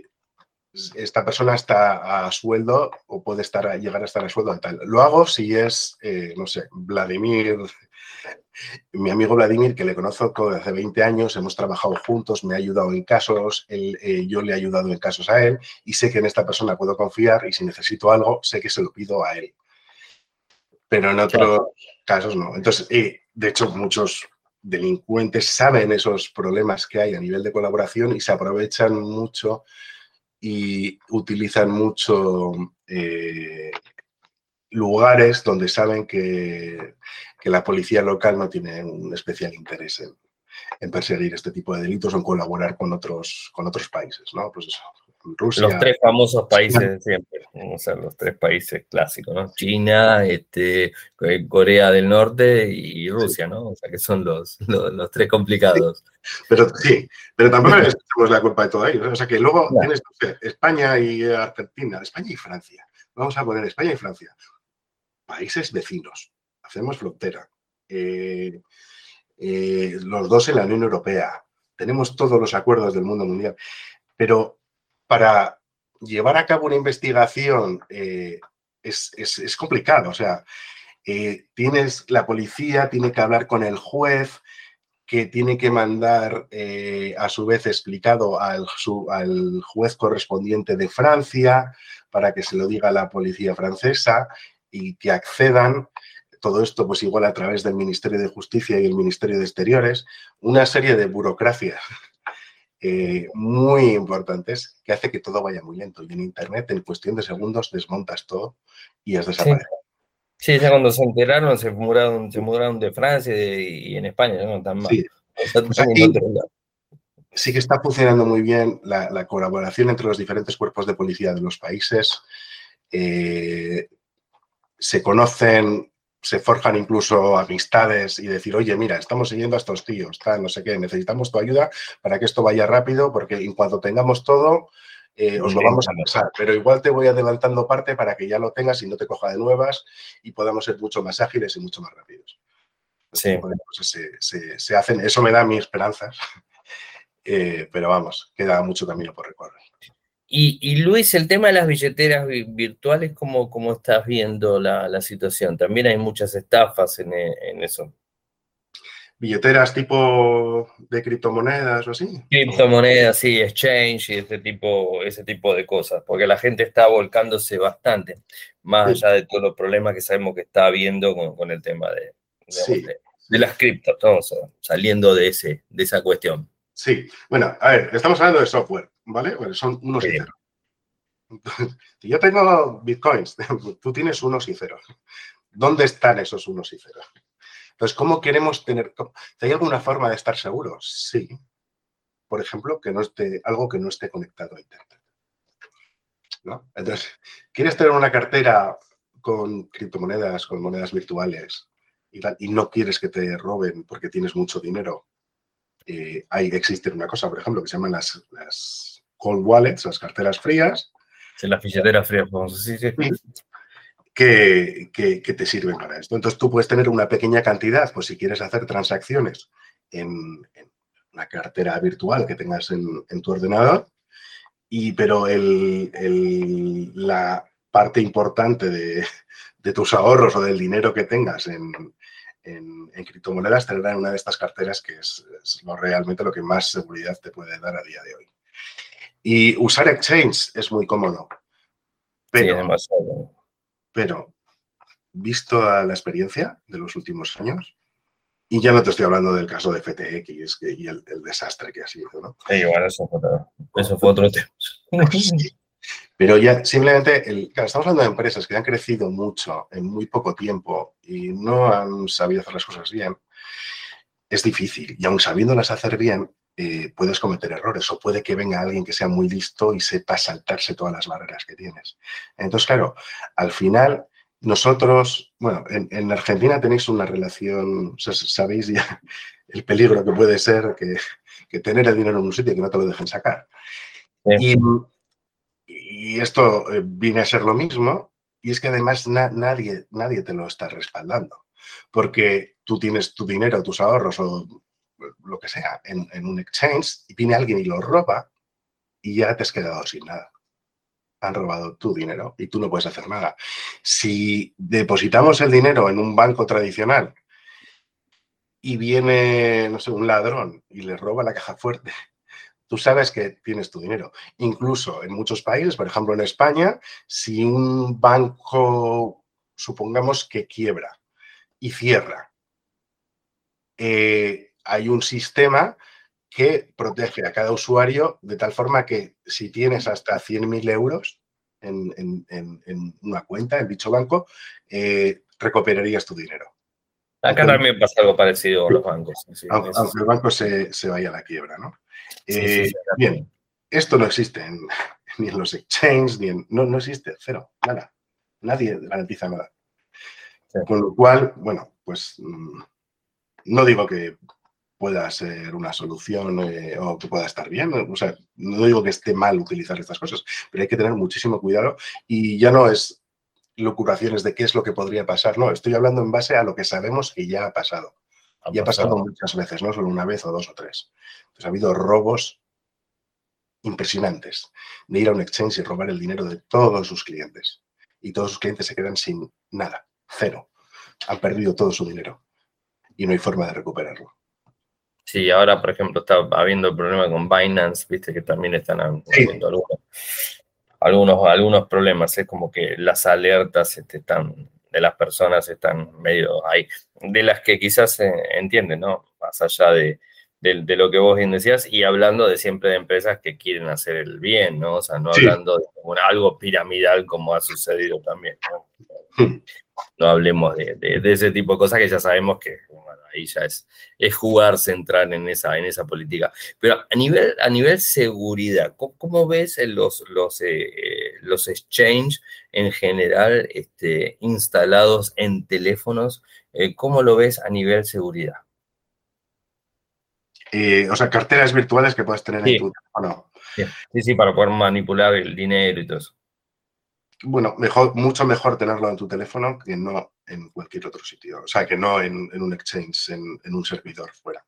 esta persona está a sueldo o puede estar llegar a estar a sueldo tal. Lo hago si es, eh, no sé, Vladimir, <laughs> mi amigo Vladimir, que le conozco desde hace 20 años, hemos trabajado juntos, me ha ayudado en casos, yo le he ayudado en casos a él y sé que en esta persona puedo confiar y si necesito algo, sé que se lo pido a él. Pero en otros casos no. Entonces, de hecho, muchos delincuentes saben esos problemas que hay a nivel de colaboración y se aprovechan mucho y utilizan mucho eh, lugares donde saben que, la policía local no tiene un especial interés en, perseguir este tipo de delitos o en colaborar con otros, con otros países, ¿no? Pues eso, los tres famosos países siempre, o sea, los tres países clásicos, ¿no? China, este, Corea del Norte y Rusia, ¿no? O sea, que son los, los, tres complicados. Pero sí, pero tampoco es la culpa de todo ello. O sea, que luego tienes España y Argentina, España y Francia. Vamos a poner España y Francia. Países vecinos. Hacemos frontera. Eh, eh, los dos en la Unión Europea. Tenemos todos los acuerdos del mundo mundial. Pero para llevar a cabo una investigación eh, es, complicado. O sea, eh, tienes la policía, tiene que hablar con el juez, que tiene que mandar eh, a su vez explicado al, al, juez correspondiente de Francia para que se lo diga a la policía francesa y que accedan. Todo esto, pues igual a través del Ministerio de Justicia y el Ministerio de Exteriores, una serie de burocracias eh, muy importantes que hace que todo vaya muy lento. Y en Internet, en cuestión de segundos, desmontas todo y has desaparecido. Sí, ya cuando se enteraron, se mudaron, se mudaron de Francia y, en España, ¿no? Tan sí. sí que está funcionando muy bien la, colaboración entre los diferentes cuerpos de policía de los países. Eh, se conocen se forjan incluso amistades y decir, oye, mira, estamos siguiendo a estos tíos, no sé qué, necesitamos tu ayuda para que esto vaya rápido, porque en cuanto tengamos todo, eh, os lo vamos a pasar. Pero igual te voy adelantando parte para que ya lo tengas y no te coja de nuevas y podamos ser mucho más ágiles y mucho más rápidos. Sí. se, hacen, eso me da mis esperanzas, <laughs> eh, pero vamos, queda mucho camino por recorrer. Y, Luis, el tema de las billeteras virtuales, ¿cómo, cómo estás viendo la, situación? También hay muchas estafas en, eso. ¿Billeteras tipo de criptomonedas o así? Criptomonedas, sí, exchange y ese tipo, ese tipo de cosas, porque la gente está volcándose bastante, más allá de todos los problemas que sabemos que está habiendo con, el tema de, de, las criptos, estamos saliendo de, ese, de esa cuestión. Sí, bueno, a ver, estamos hablando de software. ¿Vale? son unos y ceros. <laughs> Si yo tengo bitcoins, <laughs> tú tienes unos y ceros. ¿Dónde están esos unos y ceros? Entonces, ¿cómo queremos tener? ¿Hay alguna forma de estar seguros? Sí. Por ejemplo, que no esté, algo que no esté conectado a Internet. ¿No? Entonces, ¿quieres tener una cartera con criptomonedas, con monedas virtuales y, y no quieres que te roben porque tienes mucho dinero? Hay, eh, existe una cosa, por ejemplo, que se llaman las, las cold wallets, las carteras frías, En las billeteras frías, sí, sí. Que, que, te sirven para esto. Entonces tú puedes tener una pequeña cantidad, pues si quieres hacer transacciones en, una cartera virtual que tengas en, tu ordenador, y, pero el, el, la parte importante de, de, tus ahorros o del dinero que tengas en, en, criptomonedas tendrá en una de estas carteras que es, lo, realmente lo que más seguridad te puede dar a día de hoy. Y usar exchange es muy cómodo, pero, pero visto la experiencia de los últimos años, y ya no te estoy hablando del caso de FTX y el, desastre que ha sido, ¿no? Sí, bueno, eso fue otro, eso fue otro tema. <laughs> Pero ya simplemente, el, estamos hablando de empresas que han crecido mucho en muy poco tiempo y no han sabido hacer las cosas bien. Es difícil y aun sabiéndolas hacer bien, eh, puedes cometer errores o puede que venga alguien que sea muy listo y sepa saltarse todas las barreras que tienes. Entonces, claro, al final nosotros, bueno, en, Argentina tenéis una relación, sabéis ya <laughs> el peligro que puede ser que, tener el dinero en un sitio y que no te lo dejen sacar. Y y esto eh, viene a ser lo mismo, y es que además nadie, nadie te lo está respaldando, porque tú tienes tu dinero, tus ahorros o lo que sea en, un exchange y viene alguien y lo roba y ya te has quedado sin nada. Han robado tu dinero y tú no puedes hacer nada. Si depositamos el dinero en un banco tradicional y viene, no sé, un ladrón y le roba la caja fuerte tú sabes que tienes tu dinero. Incluso en muchos países, por ejemplo en España, si un banco, supongamos que quiebra y cierra, eh, hay un sistema que protege a cada usuario de tal forma que si tienes hasta 100.000 euros en, una cuenta en dicho banco, eh, recuperarías tu dinero. Acá también pasa algo parecido a los bancos. aunque, el banco se, se, vaya a la quiebra, ¿no? Eh, bien, esto no existe <laughs> ni en los exchanges, ni en... No, no existe, cero, nada. Nadie garantiza nada. Con lo cual, bueno, pues mm, no digo que pueda ser una solución eh, o que pueda estar bien, o sea, no digo que esté mal utilizar estas cosas, pero hay que tener muchísimo cuidado y ya no es locuraciones de qué es lo que podría pasar, no, estoy hablando en base a lo que sabemos que ya ha pasado. y ha pasado muchas veces, no solo una vez o dos o tres. Pues ha habido robos impresionantes de ir a un exchange y robar el dinero de todos sus clientes. Y todos sus clientes se quedan sin nada, cero. Han perdido todo su dinero y no hay forma de recuperarlo. Sí, ahora, por ejemplo, está habiendo problema con Binance, viste que también están habiendo algunos, algunos, problemas. Es como que las alertas este, están, de las personas están medio ahí, de las que quizás se entienden, ¿no? Más allá de, de, lo que vos bien decías y hablando de siempre de empresas que quieren hacer el bien, ¿no? O sea, no hablando de algo piramidal como ha sucedido también, ¿no? Hmm. hablemos de, ese tipo de cosas que ya sabemos que ahí ya es, es jugar central en esa, en esa política. Pero a nivel, a nivel seguridad, ¿cómo, ves los, los, eh, los exchange en general este, instalados en teléfonos? Eh, ¿Cómo lo ves a nivel seguridad? Eh, o sea, carteras virtuales que puedes tener en tu teléfono. Sí. sí, para poder manipular el dinero y todo eso. Bueno, mejor, mucho mejor tenerlo en tu teléfono que no en cualquier otro sitio. O sea, que no en, un exchange, en, un servidor fuera.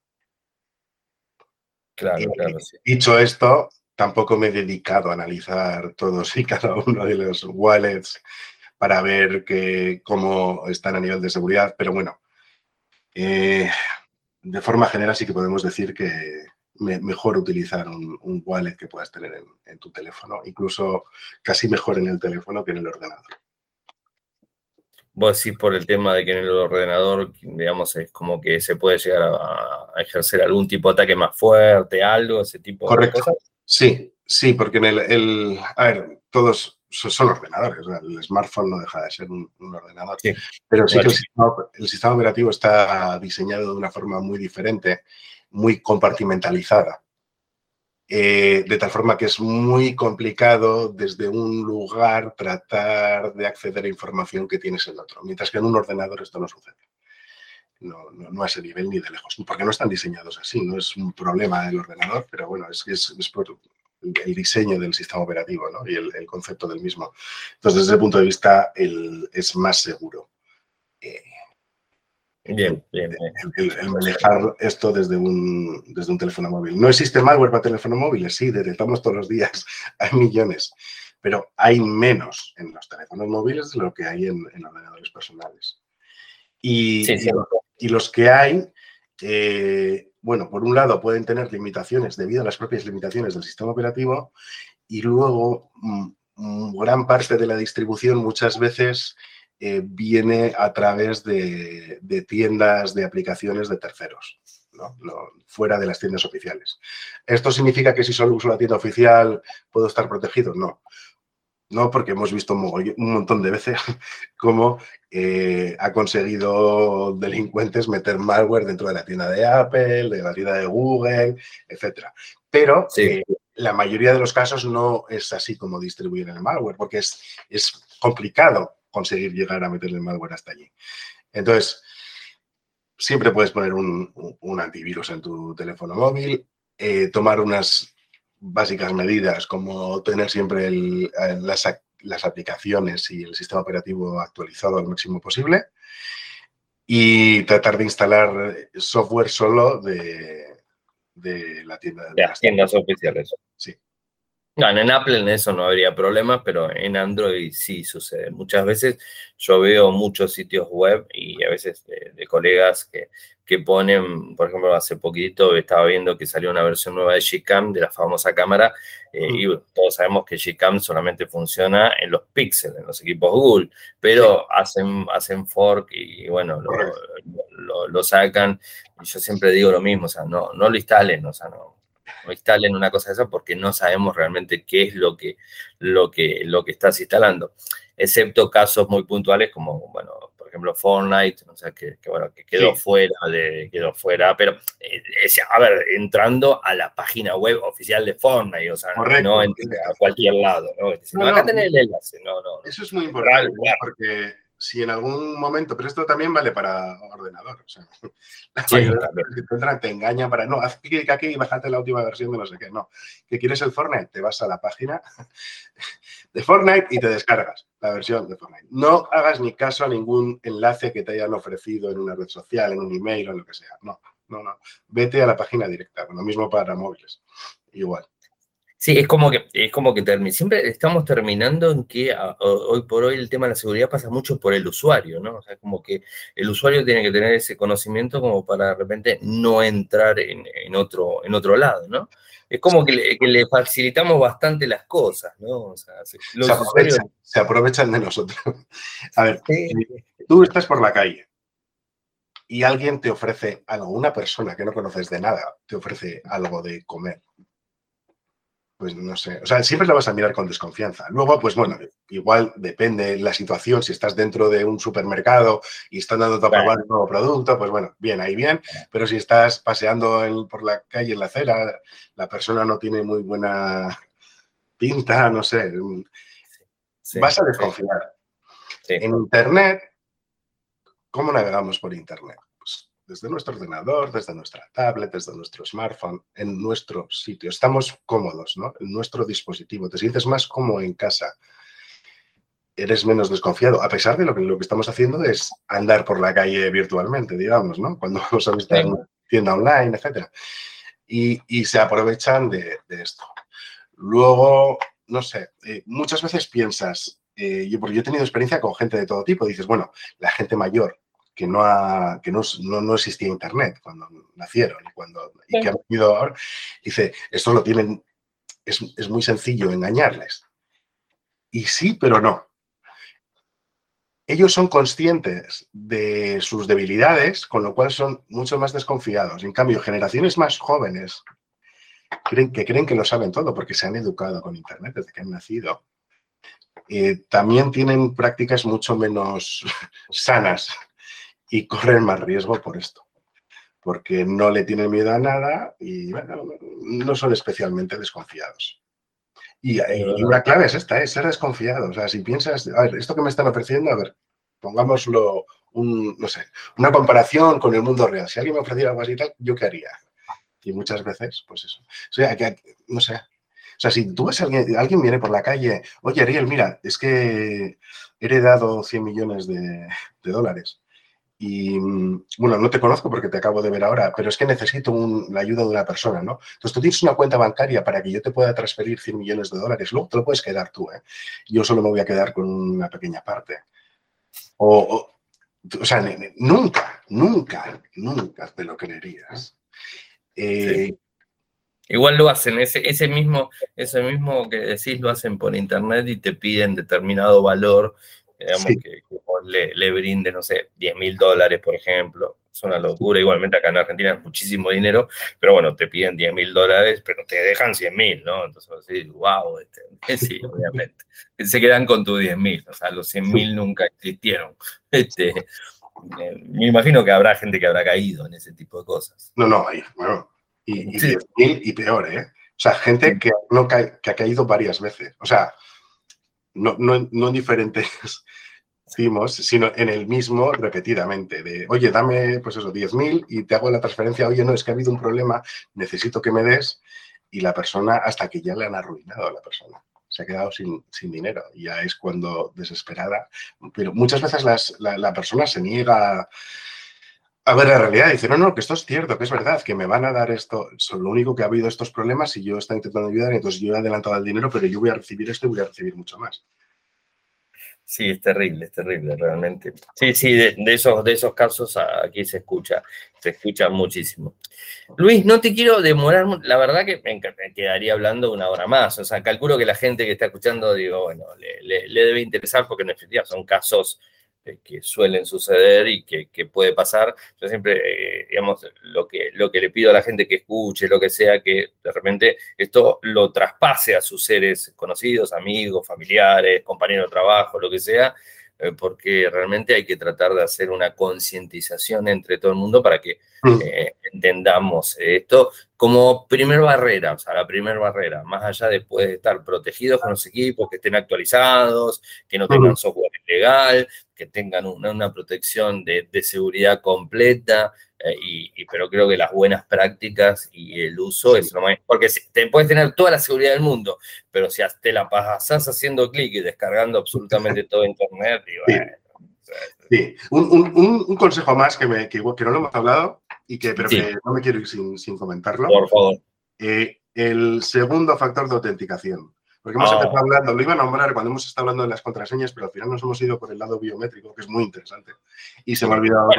Claro, claro. Dicho esto, tampoco me he dedicado a analizar todos y cada uno de los wallets para ver que, cómo están a nivel de seguridad, pero bueno, eh, de forma general sí que podemos decir que mejor utilizar un, wallet que puedas tener en, tu teléfono, incluso casi mejor en el teléfono que en el ordenador. Vos decís por el tema de que en el ordenador, digamos, es como que se puede llegar a, ejercer algún tipo de ataque más fuerte, algo, ese tipo de cosas. Sí, sí, porque en el, a ver, todos son ordenadores, el smartphone no deja de ser un, ordenador, pero sí que el sistema, operativo está diseñado de una forma muy diferente, muy compartimentalizada, eh, de tal forma que es muy complicado desde un lugar tratar de acceder a información que tienes en otro, mientras que en un ordenador esto no sucede. No, no, a ese nivel ni de lejos, porque no están diseñados así, no es un problema del ordenador, pero bueno, es, es, es por el, diseño del sistema operativo y el, concepto del mismo. Entonces, desde ese punto de vista, es más seguro. Eh, bien, bien, El, manejar esto desde un, desde un teléfono móvil. ¿No existe malware para teléfono móviles? Sí, detectamos todos los días. <laughs> Hay millones. Pero hay menos en los teléfonos móviles de lo que hay en, ordenadores personales. Y, y, los que hay, eh, bueno, por un lado pueden tener limitaciones debido a las propias limitaciones del sistema operativo y luego mm, mm, gran parte de la distribución muchas veces eh, viene a través de, tiendas de aplicaciones de terceros, fuera de las tiendas oficiales. ¿Esto significa que si solo uso la tienda oficial puedo estar protegido? No. No, porque hemos visto un, montón de veces <laughs> cómo eh, ha conseguido delincuentes meter malware dentro de la tienda de Apple, de la tienda de Google, etc. Pero eh, la mayoría de los casos no es así como distribuir el malware, porque es, es complicado conseguir llegar a meterle malware hasta allí. Entonces, siempre puedes poner un, antivirus en tu teléfono móvil, eh, tomar unas básicas medidas como tener siempre eh, las, aplicaciones y el sistema operativo actualizado al máximo posible y tratar de instalar software solo de, la tienda. De, las tiendas oficiales. Sí. en Apple en eso no habría problema, pero en Android sí sucede. Muchas veces yo veo muchos sitios web y a veces de colegas que, que ponen, por ejemplo, hace poquito estaba viendo que salió una versión nueva de Gcam, de la famosa cámara, eh, y todos sabemos que Gcam solamente funciona en los píxeles, en los equipos Google, pero hacen, hacen fork y, bueno, lo, sacan. Y yo siempre digo lo mismo, o sea, no, no lo instalen, o sea, no, no instalen una cosa de esa porque no sabemos realmente qué es lo que, lo que, lo que estás instalando, excepto casos muy puntuales como, bueno, por ejemplo, Fortnite, o sea, que, bueno, que quedó fuera, de, quedó fuera, pero, eh, a ver, entrando a la página web oficial de Fortnite, o sea, no a cualquier lado, ¿no? acá tenés el enlace, no, no. Eso es muy importante, porque si en algún momento, pero esto también vale para ordenador, o sea, <laughs> te, te engañan para, no, haz clic aquí y bájate la última versión de no sé qué, no, que quieres el Fortnite, te vas a la página <laughs> de Fortnite y te descargas la versión de Fortnite. No hagas ni caso a ningún enlace que te hayan ofrecido en una red social, en un email o en lo que sea. No, no, no. Vete a la página directa. Lo mismo para móviles. Igual. Sí, es como que, es como que siempre estamos terminando en que hoy por hoy el tema de la seguridad pasa mucho por el usuario, ¿no? O sea, como que el usuario tiene que tener ese conocimiento como para de repente no entrar en, otro, en otro lado, ¿no? Es como que le, facilitamos bastante las cosas, ¿no? O sea, se, aprovechan, de nosotros. <laughs> A ver, tú estás por la calle y alguien te ofrece algo, una persona que no conoces de nada te ofrece algo de comer pues no sé, o sea, siempre la vas a mirar con desconfianza. Luego, pues bueno, igual depende la situación, si estás dentro de un supermercado y están dando a probar un nuevo producto, pues bueno, bien, ahí bien, pero si estás paseando por la calle, en la acera, la persona no tiene muy buena pinta, no sé, vas a desconfiar. En Internet, ¿cómo navegamos por Internet? Desde nuestro ordenador, desde nuestra tablet, desde nuestro smartphone, en nuestro sitio. Estamos cómodos, ¿no? En nuestro dispositivo. Te sientes más cómodo en casa. Eres menos desconfiado, a pesar de lo que, lo que estamos haciendo es andar por la calle virtualmente, digamos, ¿no? Cuando <laughs> vamos a visitar una tienda online, etc. Y, se aprovechan de, esto. Luego, no sé, eh, muchas veces piensas, eh, yo, porque yo he tenido experiencia con gente de todo tipo, dices, bueno, la gente mayor que no, ha, que no, no, existía Internet cuando nacieron y, cuando, y que han venido ahora, dice, esto lo tienen, es, es muy sencillo engañarles. Y sí, pero no. Ellos son conscientes de sus debilidades, con lo cual son mucho más desconfiados. En cambio, generaciones más jóvenes creen, que creen que lo saben todo porque se han educado con Internet desde que han nacido. Eh, también tienen prácticas mucho menos <laughs> sanas y corren más riesgo por esto, porque no le tienen miedo a nada y no son especialmente desconfiados. Y, una clave es esta, es ser desconfiado. O sea, si piensas, a ver, esto que me están ofreciendo, a ver, pongámoslo, un, no sé, una comparación con el mundo real. Si alguien me ofreciera algo así tal, ¿yo qué haría? Y muchas veces, pues eso. O sea, que, no sé, sea, si tú ves a alguien, alguien viene por la calle, oye, Ariel, mira, es que he heredado 100 millones de, dólares. Y mm, bueno, no te conozco porque te acabo de ver ahora, pero es que necesito la ayuda de una persona, ¿no? Entonces tú tienes una cuenta bancaria para que yo te pueda transferir 100 millones de dólares, luego te lo puedes quedar tú, ¿eh? Yo solo me voy a quedar con una pequeña parte. O, o, sea, nunca, nunca, nunca te lo creerías. Eh, Igual lo hacen, ese, ese, mismo, ese mismo que decís lo hacen por internet y te piden determinado valor, digamos, que, le, le brinde, no sé, 10 mil dólares, por ejemplo. Es una locura. Igualmente acá en Argentina es muchísimo dinero, pero bueno, te piden 10 mil dólares, pero te dejan 100 mil, ¿no? Entonces, así, wow, este, sí, <laughs> obviamente. Se quedan con tu 10 mil, o sea, los 100 mil nunca existieron. <laughs> Este, me imagino que habrá gente que habrá caído en ese tipo de cosas. No, no, bueno, y, y, peor, ¿eh? O sea, gente que, no que ha caído varias veces. O sea, no, no, no en diferentes timos, sino en el mismo repetidamente. De, oye, dame, pues eso, 10.000 y te hago la transferencia. Oye, no, es que ha habido un problema, necesito que me des. Y la persona, hasta que ya le han arruinado a la persona se ha quedado sin, sin, dinero. Ya es cuando desesperada. Pero muchas veces la, la, persona se niega a ver la realidad. Dice, no, no, que esto es cierto, que es verdad, que me van a dar esto. Son lo único que ha habido estos problemas y yo estoy intentando ayudar, entonces yo he adelantado el dinero, pero yo voy a recibir esto y voy a recibir mucho más. Sí, es terrible, es terrible, realmente. Sí, sí, de, esos, de esos casos aquí se escucha, se escucha muchísimo. Luis, no te quiero demorar, la verdad que me, quedaría hablando una hora más. O sea, calculo que la gente que está escuchando, digo, bueno, le, debe interesar porque en efectiva son casos que suelen suceder y que, puede pasar. Yo siempre, eh, digamos, lo que, lo que le pido a la gente que escuche, lo que sea, que de repente esto lo traspase a sus seres conocidos, amigos, familiares, compañeros de trabajo, lo que sea, eh, porque realmente hay que tratar de hacer una concientización entre todo el mundo para que mm. entendamos esto como primer barrera, o sea, la primera barrera, más allá de poder estar protegidos con los equipos, que estén actualizados, que no tengan software ilegal, que tengan una, protección de, seguridad completa, eh, y, pero creo que las buenas prácticas y el uso es lo más... Porque te puedes tener toda la seguridad del mundo, pero si te la pasas haciendo clic y descargando absolutamente todo Internet, sí. Un, consejo más que, me, que, no lo hemos hablado y que, pero que no me quiero ir sin, comentarlo. Por favor. Eh, el segundo factor de autenticación. Porque hemos empezado ah. hablando, lo iba a nombrar cuando hemos estado hablando de las contraseñas, pero al final nos hemos ido por el lado biométrico, que es muy interesante. Y se me ha olvidado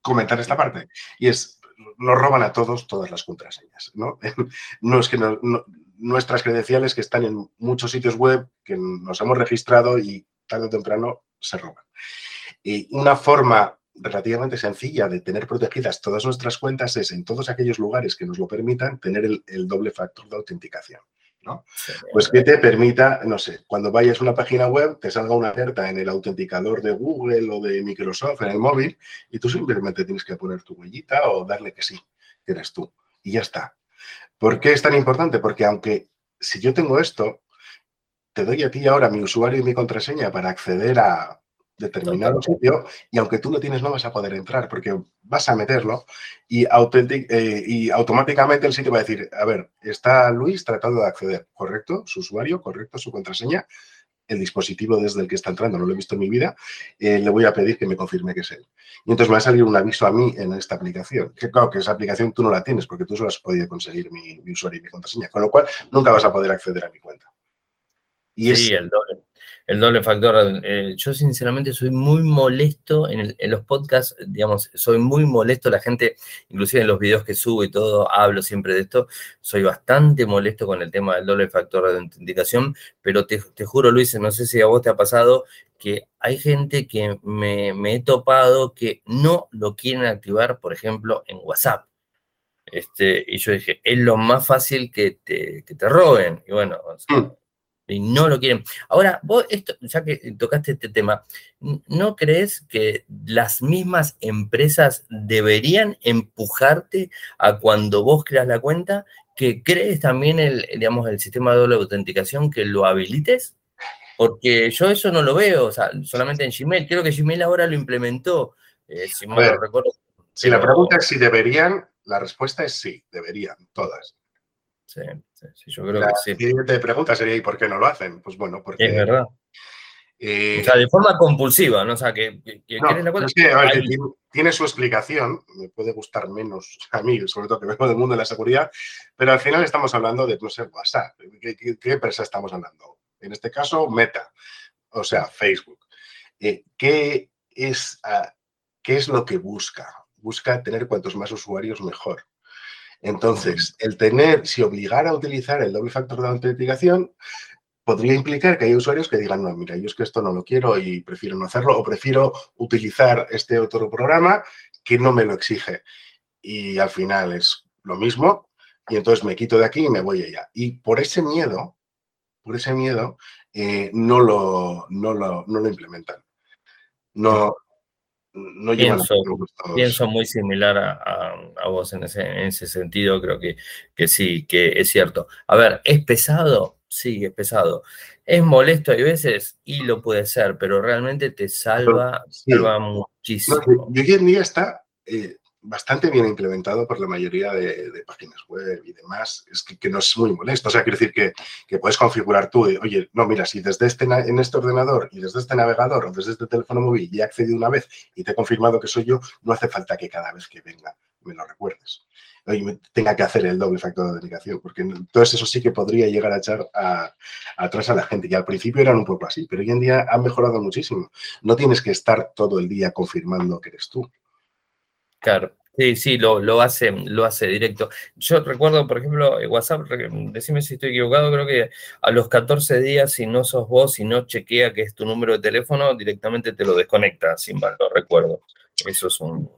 comentar esta parte. Y es, nos roban a todos todas las contraseñas. No, <laughs> no es que nuestras credenciales que están en muchos sitios web que nos hemos registrado y tarde o temprano se roban. Y una forma relativamente sencilla de tener protegidas todas nuestras cuentas es en todos aquellos lugares que nos lo permitan tener el doble factor de autenticación. Pues que te permita, no sé, cuando vayas a una página web, te salga una alerta en el autenticador de Google o de Microsoft en el móvil y tú simplemente tienes que poner tu huellita o darle que sí, que eres tú. Y ya está. ¿Por qué es tan importante? Porque aunque si yo tengo esto, te doy a ti ahora mi usuario y mi contraseña para acceder a determinado sitio y aunque tú lo tienes no vas a poder entrar porque vas a meterlo y, eh, y automáticamente el sitio va a decir, a ver, está Luis tratando de acceder, ¿correcto? Su usuario, ¿correcto? Su contraseña, el dispositivo desde el que está entrando, no lo he visto en mi vida, eh, le voy a pedir que me confirme que es él. Y entonces me va a salir un aviso a mí en esta aplicación, que claro, que esa aplicación tú no la tienes porque tú solo has podido conseguir mi, usuario y mi contraseña, con lo cual nunca vas a poder acceder a mi cuenta. Y sí, el doble el doble factor. Eh, yo sinceramente soy muy molesto en, los podcasts, digamos, soy muy molesto, la gente, inclusive en los videos que subo y todo, hablo siempre de esto, soy bastante molesto con el tema del doble factor de autenticación, pero te, juro, Luis, no sé si a vos te ha pasado que hay gente que me, he topado que no lo quieren activar, por ejemplo, en WhatsApp. Este, y yo dije, es lo más fácil que te, que te roben. Y bueno, mm y no lo quieren. Ahora, vos, esto, ya que tocaste este tema, ¿no crees que las mismas empresas deberían empujarte a cuando vos creas la cuenta, que crees también el, digamos, el sistema de doble autenticación, que lo habilites? Porque yo eso no lo veo, o sea, solamente en Gmail. Creo que Gmail ahora lo implementó, eh, si mal recuerdo. Si la pregunta es si deberían, la respuesta es sí, deberían, todas. Sí, sí, yo creo que sí. te pregunta sería, ¿y por qué no lo hacen? Pues bueno, porque... Es verdad. Eh, o sea, de forma compulsiva, ¿no? O sea, que, que no, la es que, a ver, tiene, su explicación, me puede gustar menos <laughs> a mí, sobre todo que vengo del mundo de la seguridad, pero al final estamos hablando de, no sé, WhatsApp. ¿Qué, qué, empresa estamos hablando? En este caso, Meta, o sea, Facebook. Eh, ¿qué, es, ah, ¿Qué es lo que busca? Busca tener cuantos más usuarios mejor. Entonces, el tener, si obligara a utilizar el doble factor de autenticación, podría implicar que hay usuarios que digan, no, mira, yo es que esto no lo quiero y prefiero no hacerlo o prefiero utilizar este otro programa que no me lo exige. Y al final es lo mismo y entonces me quito de aquí y me voy allá. Y por ese miedo, por ese miedo, eh, no, lo, no, lo, no lo implementan. No, no pienso, pienso muy similar a, vos en ese, en ese, sentido, creo que, que sí, que es cierto. A ver, ¿es pesado? sí, es pesado. Es molesto a veces y lo puede ser, pero realmente te salva, salva muchísimo. y hoy en día está eh, bastante bien implementado por la mayoría de, páginas web y demás. Es que, no es muy molesto. O sea, quiere decir que, que puedes configurar tú, oye, no, mira, si desde este, en este ordenador y desde este navegador o desde este teléfono móvil ya he accedido una vez y te he confirmado que soy yo, no hace falta que cada vez que venga me lo recuerdes tenga que hacer el doble factor de autenticación, porque entonces eso sí que podría llegar a echar atrás a la gente. Y al principio eran un poco así, pero hoy en día han mejorado muchísimo. No tienes que estar todo el día confirmando que eres tú. Claro. Sí, sí, lo, lo, hace, lo hace directo. Yo recuerdo, por ejemplo, WhatsApp, decime si estoy equivocado, creo que a los 14 días, si no sos vos, y no chequea que es tu número de teléfono, directamente te lo desconecta, sin mal lo recuerdo. Eso es un,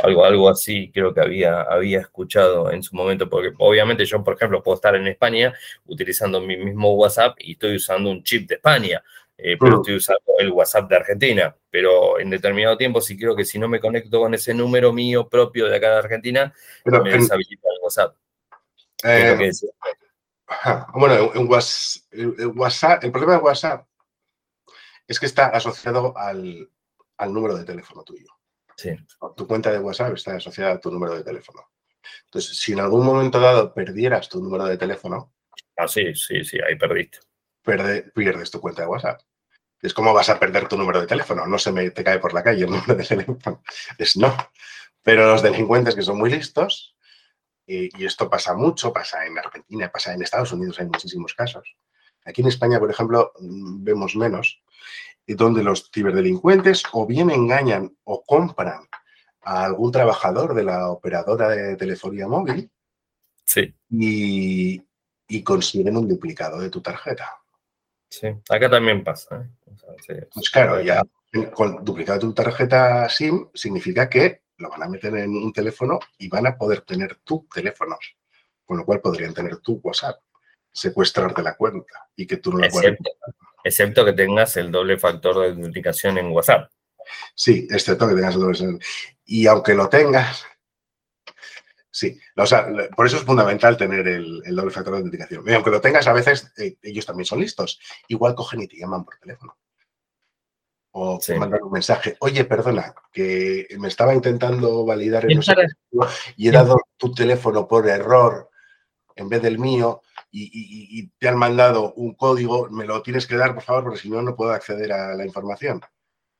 algo, algo así creo que había, había escuchado en su momento, porque obviamente yo, por ejemplo, puedo estar en España utilizando mi mismo WhatsApp y estoy usando un chip de España, eh, pero mm. estoy usando el WhatsApp de Argentina. Pero en determinado tiempo, si creo que si no me conecto con ese número mío propio de acá de Argentina, me deshabilita el WhatsApp. Eh, bueno, en WhatsApp, el problema de WhatsApp es que está asociado al, al número de teléfono tuyo. Tu cuenta de WhatsApp está asociada a tu número de teléfono. Entonces, si en algún momento dado perdieras tu número de teléfono. Ah, sí, sí, sí, ahí perdiste. Pierdes tu cuenta de WhatsApp. Es como vas a perder tu número de teléfono. No se me te cae por la calle el <laughs> número de teléfono. Es no. Pero los delincuentes que son muy listos, y, y esto pasa mucho, pasa en Argentina, pasa en Estados Unidos, hay muchísimos casos. Aquí en España, por ejemplo, mm, vemos menos, donde los ciberdelincuentes o bien engañan o compran a algún trabajador de la operadora de telefonía móvil sí. y, consiguen un duplicado de tu tarjeta. Sí, acá también pasa. ¿eh? pues claro, ya con duplicado de tu tarjeta SIM significa que lo van a meter en un teléfono y van a poder tener tu teléfono, con lo cual podrían tener tu WhatsApp, secuestrarte la cuenta y que tú no la puedas excepto que tengas el doble factor de autenticación en WhatsApp. Sí, excepto que tengas el doble factor. Y aunque lo tengas, sí, o sea, por eso es fundamental tener el, doble factor de autenticación. Y aunque lo tengas, a veces eh, ellos también son listos. Igual cogen y te llaman por teléfono. O te mandan un mensaje, oye, perdona, que me estaba intentando validar el y he dado tu teléfono por error en vez del mío y, te han mandado un código, me lo tienes que dar, por favor, porque si no, no puedo acceder a la información.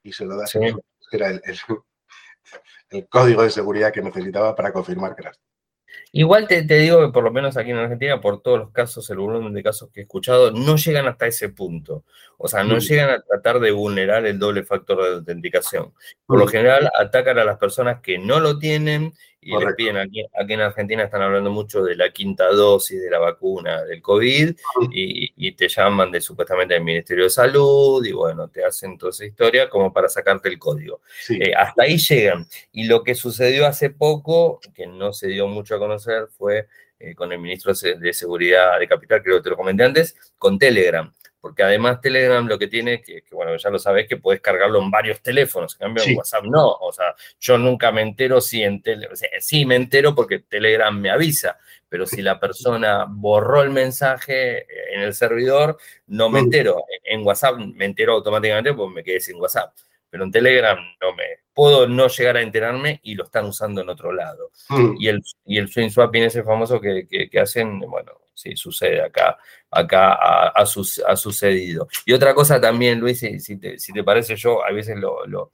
Y se lo das. Sí. Era el, <laughs> el, código de seguridad que necesitaba para confirmar que eras Igual te, digo que por lo menos aquí en Argentina, por todos los casos, el volumen de casos que he escuchado, no llegan hasta ese punto. O sea, no llegan a tratar de vulnerar el doble factor de autenticación. Por lo general, atacan a las personas que no lo tienen y les piden, aquí, aquí, en Argentina están hablando mucho de la quinta dosis de la vacuna del COVID mm. y, te llaman de supuestamente del Ministerio de Salud y bueno, te hacen toda esa historia como para sacarte el código. Eh, hasta ahí llegan. Y lo que sucedió hace poco, que no se dio mucho a conocer, fue eh, con el ministro de Seguridad de Capital, creo que te lo comenté antes, con Telegram porque además Telegram lo que tiene, que, que bueno, ya lo sabés, que puedes cargarlo en varios teléfonos, en cambio en WhatsApp no, o sea, yo nunca me entero si en Telegram, sí me entero porque Telegram me avisa, pero si la persona borró el mensaje en el servidor, no me entero, en WhatsApp me entero automáticamente porque me quedé sin WhatsApp. Pero en Telegram no me puedo no llegar a enterarme y lo están usando en otro lado. Mm. Y, el, y el swing swapping ese famoso que, que, hacen, bueno, sí, sucede acá, acá ha, ha, sucedido. Y otra cosa también, Luis, si, te, si te, parece yo, a veces lo, lo,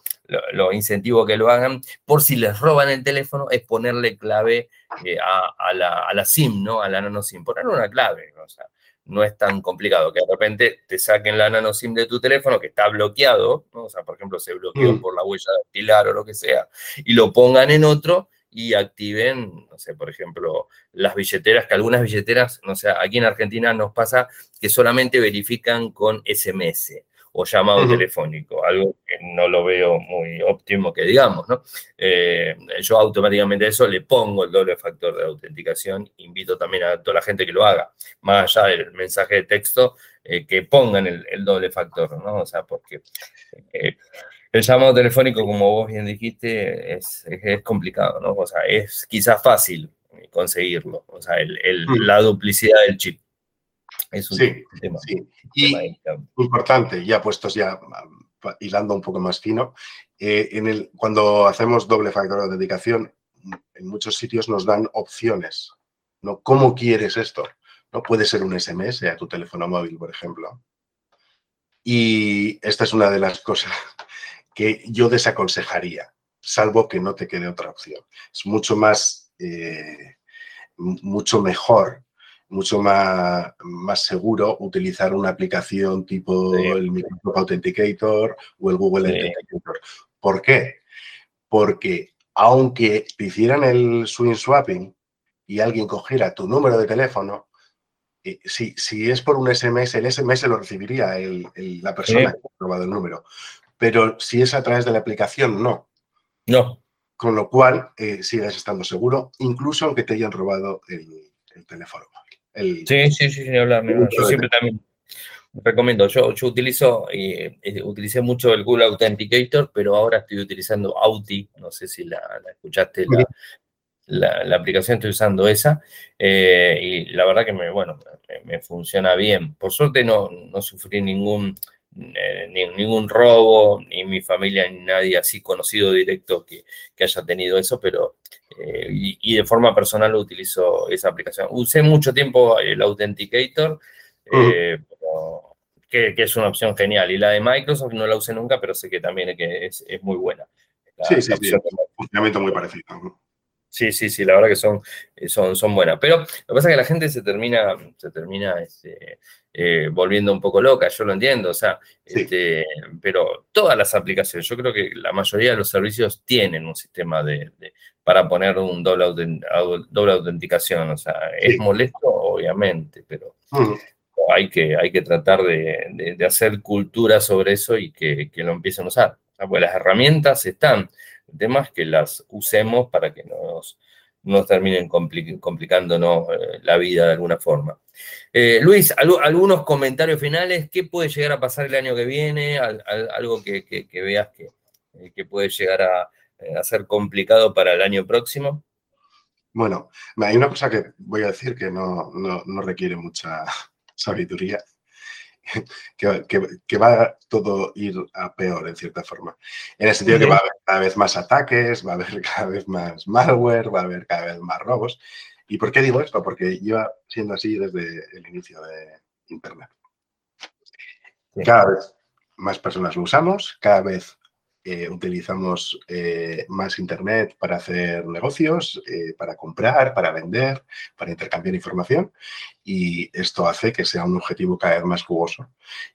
lo, incentivo que lo hagan, por si les roban el teléfono, es ponerle clave eh, a, a, la, a, la, SIM, ¿no? A la nano SIM, ponerle una clave, o sea, no es tan complicado que de repente te saquen la nano SIM de tu teléfono que está bloqueado, o sea, por ejemplo, se bloqueó mm. por la huella de pilar o lo que sea, y lo pongan en otro y activen, no sé, por ejemplo, las billeteras, que algunas billeteras, no sé, aquí en Argentina nos pasa que solamente verifican con SMS o llamado telefónico, algo que no lo veo muy óptimo que digamos, ¿no? Eh, yo automáticamente a eso le pongo el doble factor de autenticación, invito también a toda la gente que lo haga, más allá del mensaje de texto, eh, que pongan el, doble factor, ¿no? O sea, porque eh, el llamado telefónico, como vos bien dijiste, es, complicado, ¿no? O sea, es quizás fácil conseguirlo, o sea, mm. la duplicidad del chip. Es un sí, tema. Sí. Y importante, ya puestos ya hilando un poco más fino, eh, en el, cuando hacemos doble factor de autenticación, en muchos sitios nos dan opciones, ¿no? ¿Cómo quieres esto? ¿No? Puede ser un SMS a tu teléfono móvil, por ejemplo. Y esta es una de las cosas <laughs> que yo desaconsejaría, salvo que no te quede otra opción. Es mucho más, eh, mucho mejor mucho más, más seguro utilizar una aplicación tipo el Microsoft Authenticator o el Google Authenticator. ¿Por qué? Porque aunque te hicieran el swing swapping y alguien cogiera tu número de teléfono, eh, si, si, es por un SMS, el SMS lo recibiría la persona que ha probado el número. Pero si es a través de la aplicación, no. No. Con lo cual, eh, sigues estando seguro, incluso aunque te hayan robado el teléfono. Sí, sí, sí, sí, hablar. Yo siempre también recomiendo. Yo, yo utilizo, eh, eh, utilicé mucho el Google Authenticator, pero ahora estoy utilizando Auti. No sé si la, escuchaste, la, la, aplicación estoy usando esa. Eh, y la verdad que me, bueno, me, funciona bien. Por suerte no, no sufrí ningún, ningún robo, ni mi familia, ni nadie así conocido directo que, que haya tenido eso, pero eh, y, de forma personal utilizo esa aplicación. Usé mucho tiempo el Authenticator, eh, que, es una opción genial. Y la de Microsoft no la usé nunca, pero sé que también es, es, muy buena. sí, sí, sí. Funcionamiento muy parecido. Sí, sí, sí, la verdad que son, son, son buenas. Pero lo que pasa es que la gente se termina, se termina este, eh, volviendo un poco loca, yo lo entiendo, o sea, este, pero todas las aplicaciones, yo creo que la mayoría de los servicios tienen un sistema de, para poner un doble, doble autenticación, o sea, es molesto, obviamente, pero hay, que, hay que tratar de, hacer cultura sobre eso y que, lo empiecen a usar. pues las herramientas están, el tema es que las usemos para que nos, nos terminen complicándonos eh, la vida de alguna forma. Eh, Luis, algunos comentarios finales. ¿Qué puede llegar a pasar el año que viene? algo que, veas que, eh, que, puede llegar a, ser complicado para el año próximo. Bueno, hay una cosa que voy a decir que no, no requiere mucha sabiduría <laughs> que, va a todo ir a peor en cierta forma. En el sentido que va a haber cada vez más ataques, va a haber <laughs> cada vez más malware, va a haber cada vez más robos. ¿Y por qué digo esto? Porque lleva siendo así desde el inicio de Internet. Cada vez más personas lo usamos, cada vez eh, utilizamos eh, más Internet para hacer negocios, eh, para comprar, para vender, para intercambiar información y esto hace que sea un objetivo cada vez más jugoso.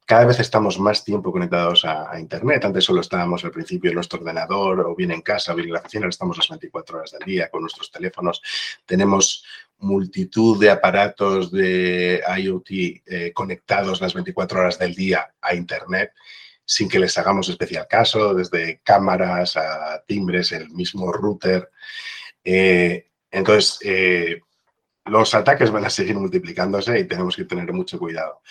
Cada vez estamos más tiempo conectados a, Internet. Antes solo estábamos al principio en nuestro ordenador o bien en casa o bien en la oficina, ahora estamos las 24 horas del día con nuestros teléfonos. Tenemos multitud de aparatos de IoT conectados las 24 horas del día a Internet sin que les hagamos especial caso, desde cámaras a timbres, el mismo router. Eh, entonces, eh, los ataques van a seguir multiplicándose y tenemos que tener mucho cuidado.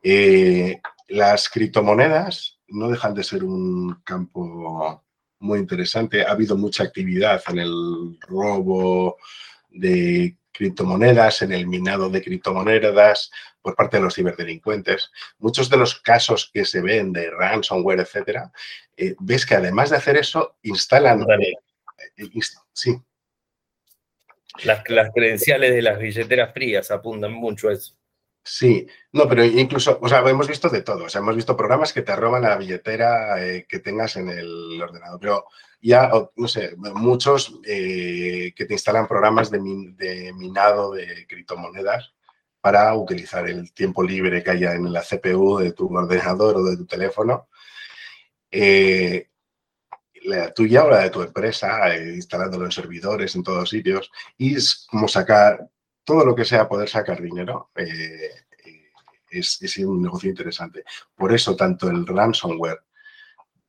Eh, las criptomonedas no dejan de ser un campo muy interesante. Ha habido mucha actividad en el robo de criptomonedas, en el minado de criptomonedas por parte de los ciberdelincuentes. Muchos de los casos que se ven de ransomware, etcétera, eh, ves que además de hacer eso, instalan... Eh, sí. Las, las credenciales de las billeteras frías apuntan mucho a eso. Sí, no, pero incluso, o sea, hemos visto de todo. O sea, hemos visto programas que te roban la billetera eh, que tengas en el ordenador. Pero ya, no sé, muchos eh, que te instalan programas de, minado de criptomonedas para utilizar el tiempo libre que haya en la CPU de tu ordenador o de tu teléfono. Eh, la tuya o la de tu empresa, instalándolo en servidores, en todos sitios, y es como sacar todo lo que sea poder sacar dinero eh, es, un negocio interesante. Por eso, tanto el ransomware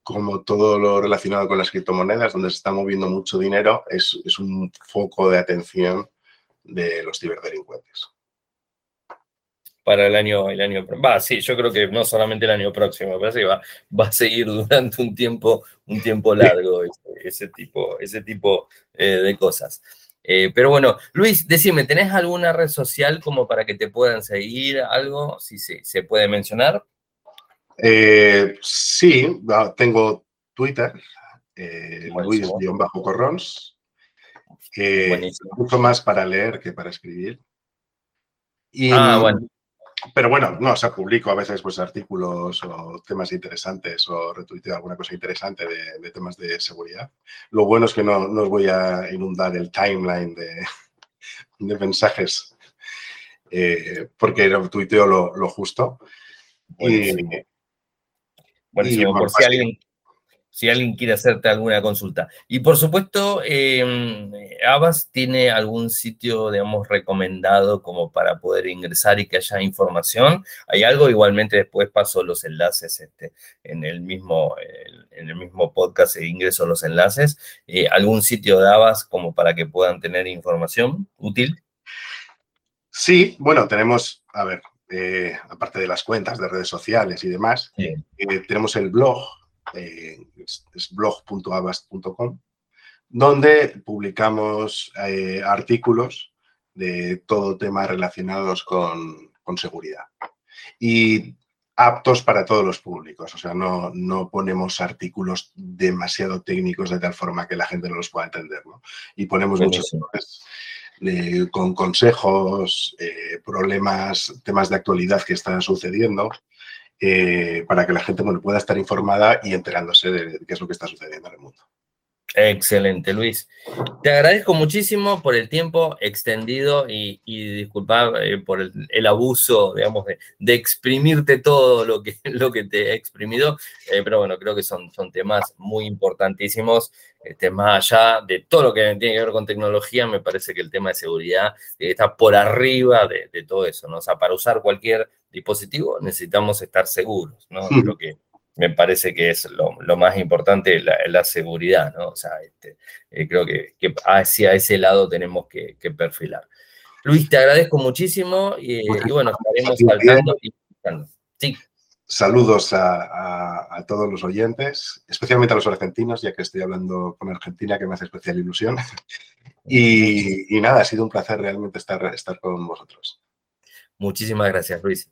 como todo lo relacionado con las criptomonedas, donde se está moviendo mucho dinero, es, un foco de atención de los ciberdelincuentes. Para el año, el año, va, sí, yo creo que no solamente el año próximo, parece que va, va a seguir durante un tiempo, un tiempo largo ese, tipo, ese tipo eh, de cosas. Eh, pero bueno, Luis, decime, ¿tenés alguna red social como para que te puedan seguir? ¿Algo? Si sí, se puede mencionar. Eh, sí, tengo Twitter, eh, Luis-Corrons, que mucho más para leer que para escribir. ah, bueno pero bueno, no, o sea, publico a veces pues artículos o temas interesantes o retuiteo alguna cosa interesante de, temas de seguridad. Lo bueno es que no, os voy a inundar el timeline de, mensajes eh, porque tuiteo lo, justo. Buenísimo. por si alguien si alguien quiere hacerte alguna consulta. Y por supuesto, eh, Abbas tiene algún sitio, digamos, recomendado como para poder ingresar y que haya información. Hay algo, igualmente después paso los enlaces este, en, el mismo, en el mismo podcast e ingreso los enlaces. Eh, ¿Algún sitio de Abbas como para que puedan tener información útil? Sí, bueno, tenemos, a ver, eh, aparte de las cuentas de redes sociales y demás, eh, tenemos el blog eh, es, blog.abast.com, donde publicamos eh, artículos de todo tema relacionados con, seguridad. Y aptos para todos los públicos, o sea, no, no, ponemos artículos demasiado técnicos de tal forma que la gente no los pueda entender, Y ponemos muchos eh, con consejos, problemas, temas de actualidad que están sucediendo, eh, para que la gente pueda estar informada y enterándose de, qué es lo que está sucediendo en el mundo. Excelente, Luis. Te agradezco muchísimo por el tiempo extendido y, y eh, por el, abuso, digamos, de, exprimirte todo lo que, <laughs> lo que te he exprimido, eh, pero bueno, creo que son, son temas muy importantísimos. Este, más allá de todo lo que tiene que ver con tecnología, me parece que el tema de seguridad está por arriba de, de todo eso, ¿no? O sea, para usar cualquier dispositivo necesitamos estar seguros, ¿no? Lo que me parece que es lo, más importante, la, la, seguridad, ¿no? O sea, este, eh, creo que, hacia ese lado tenemos que, perfilar. Luis, te agradezco muchísimo y, bueno, estaremos saltando y Sí. Saludos a, todos los oyentes, especialmente a los argentinos, ya que estoy hablando con Argentina, que me hace especial ilusión. <laughs> Y, nada, ha sido un placer realmente estar, estar con vosotros. Muchísimas gracias, Luis.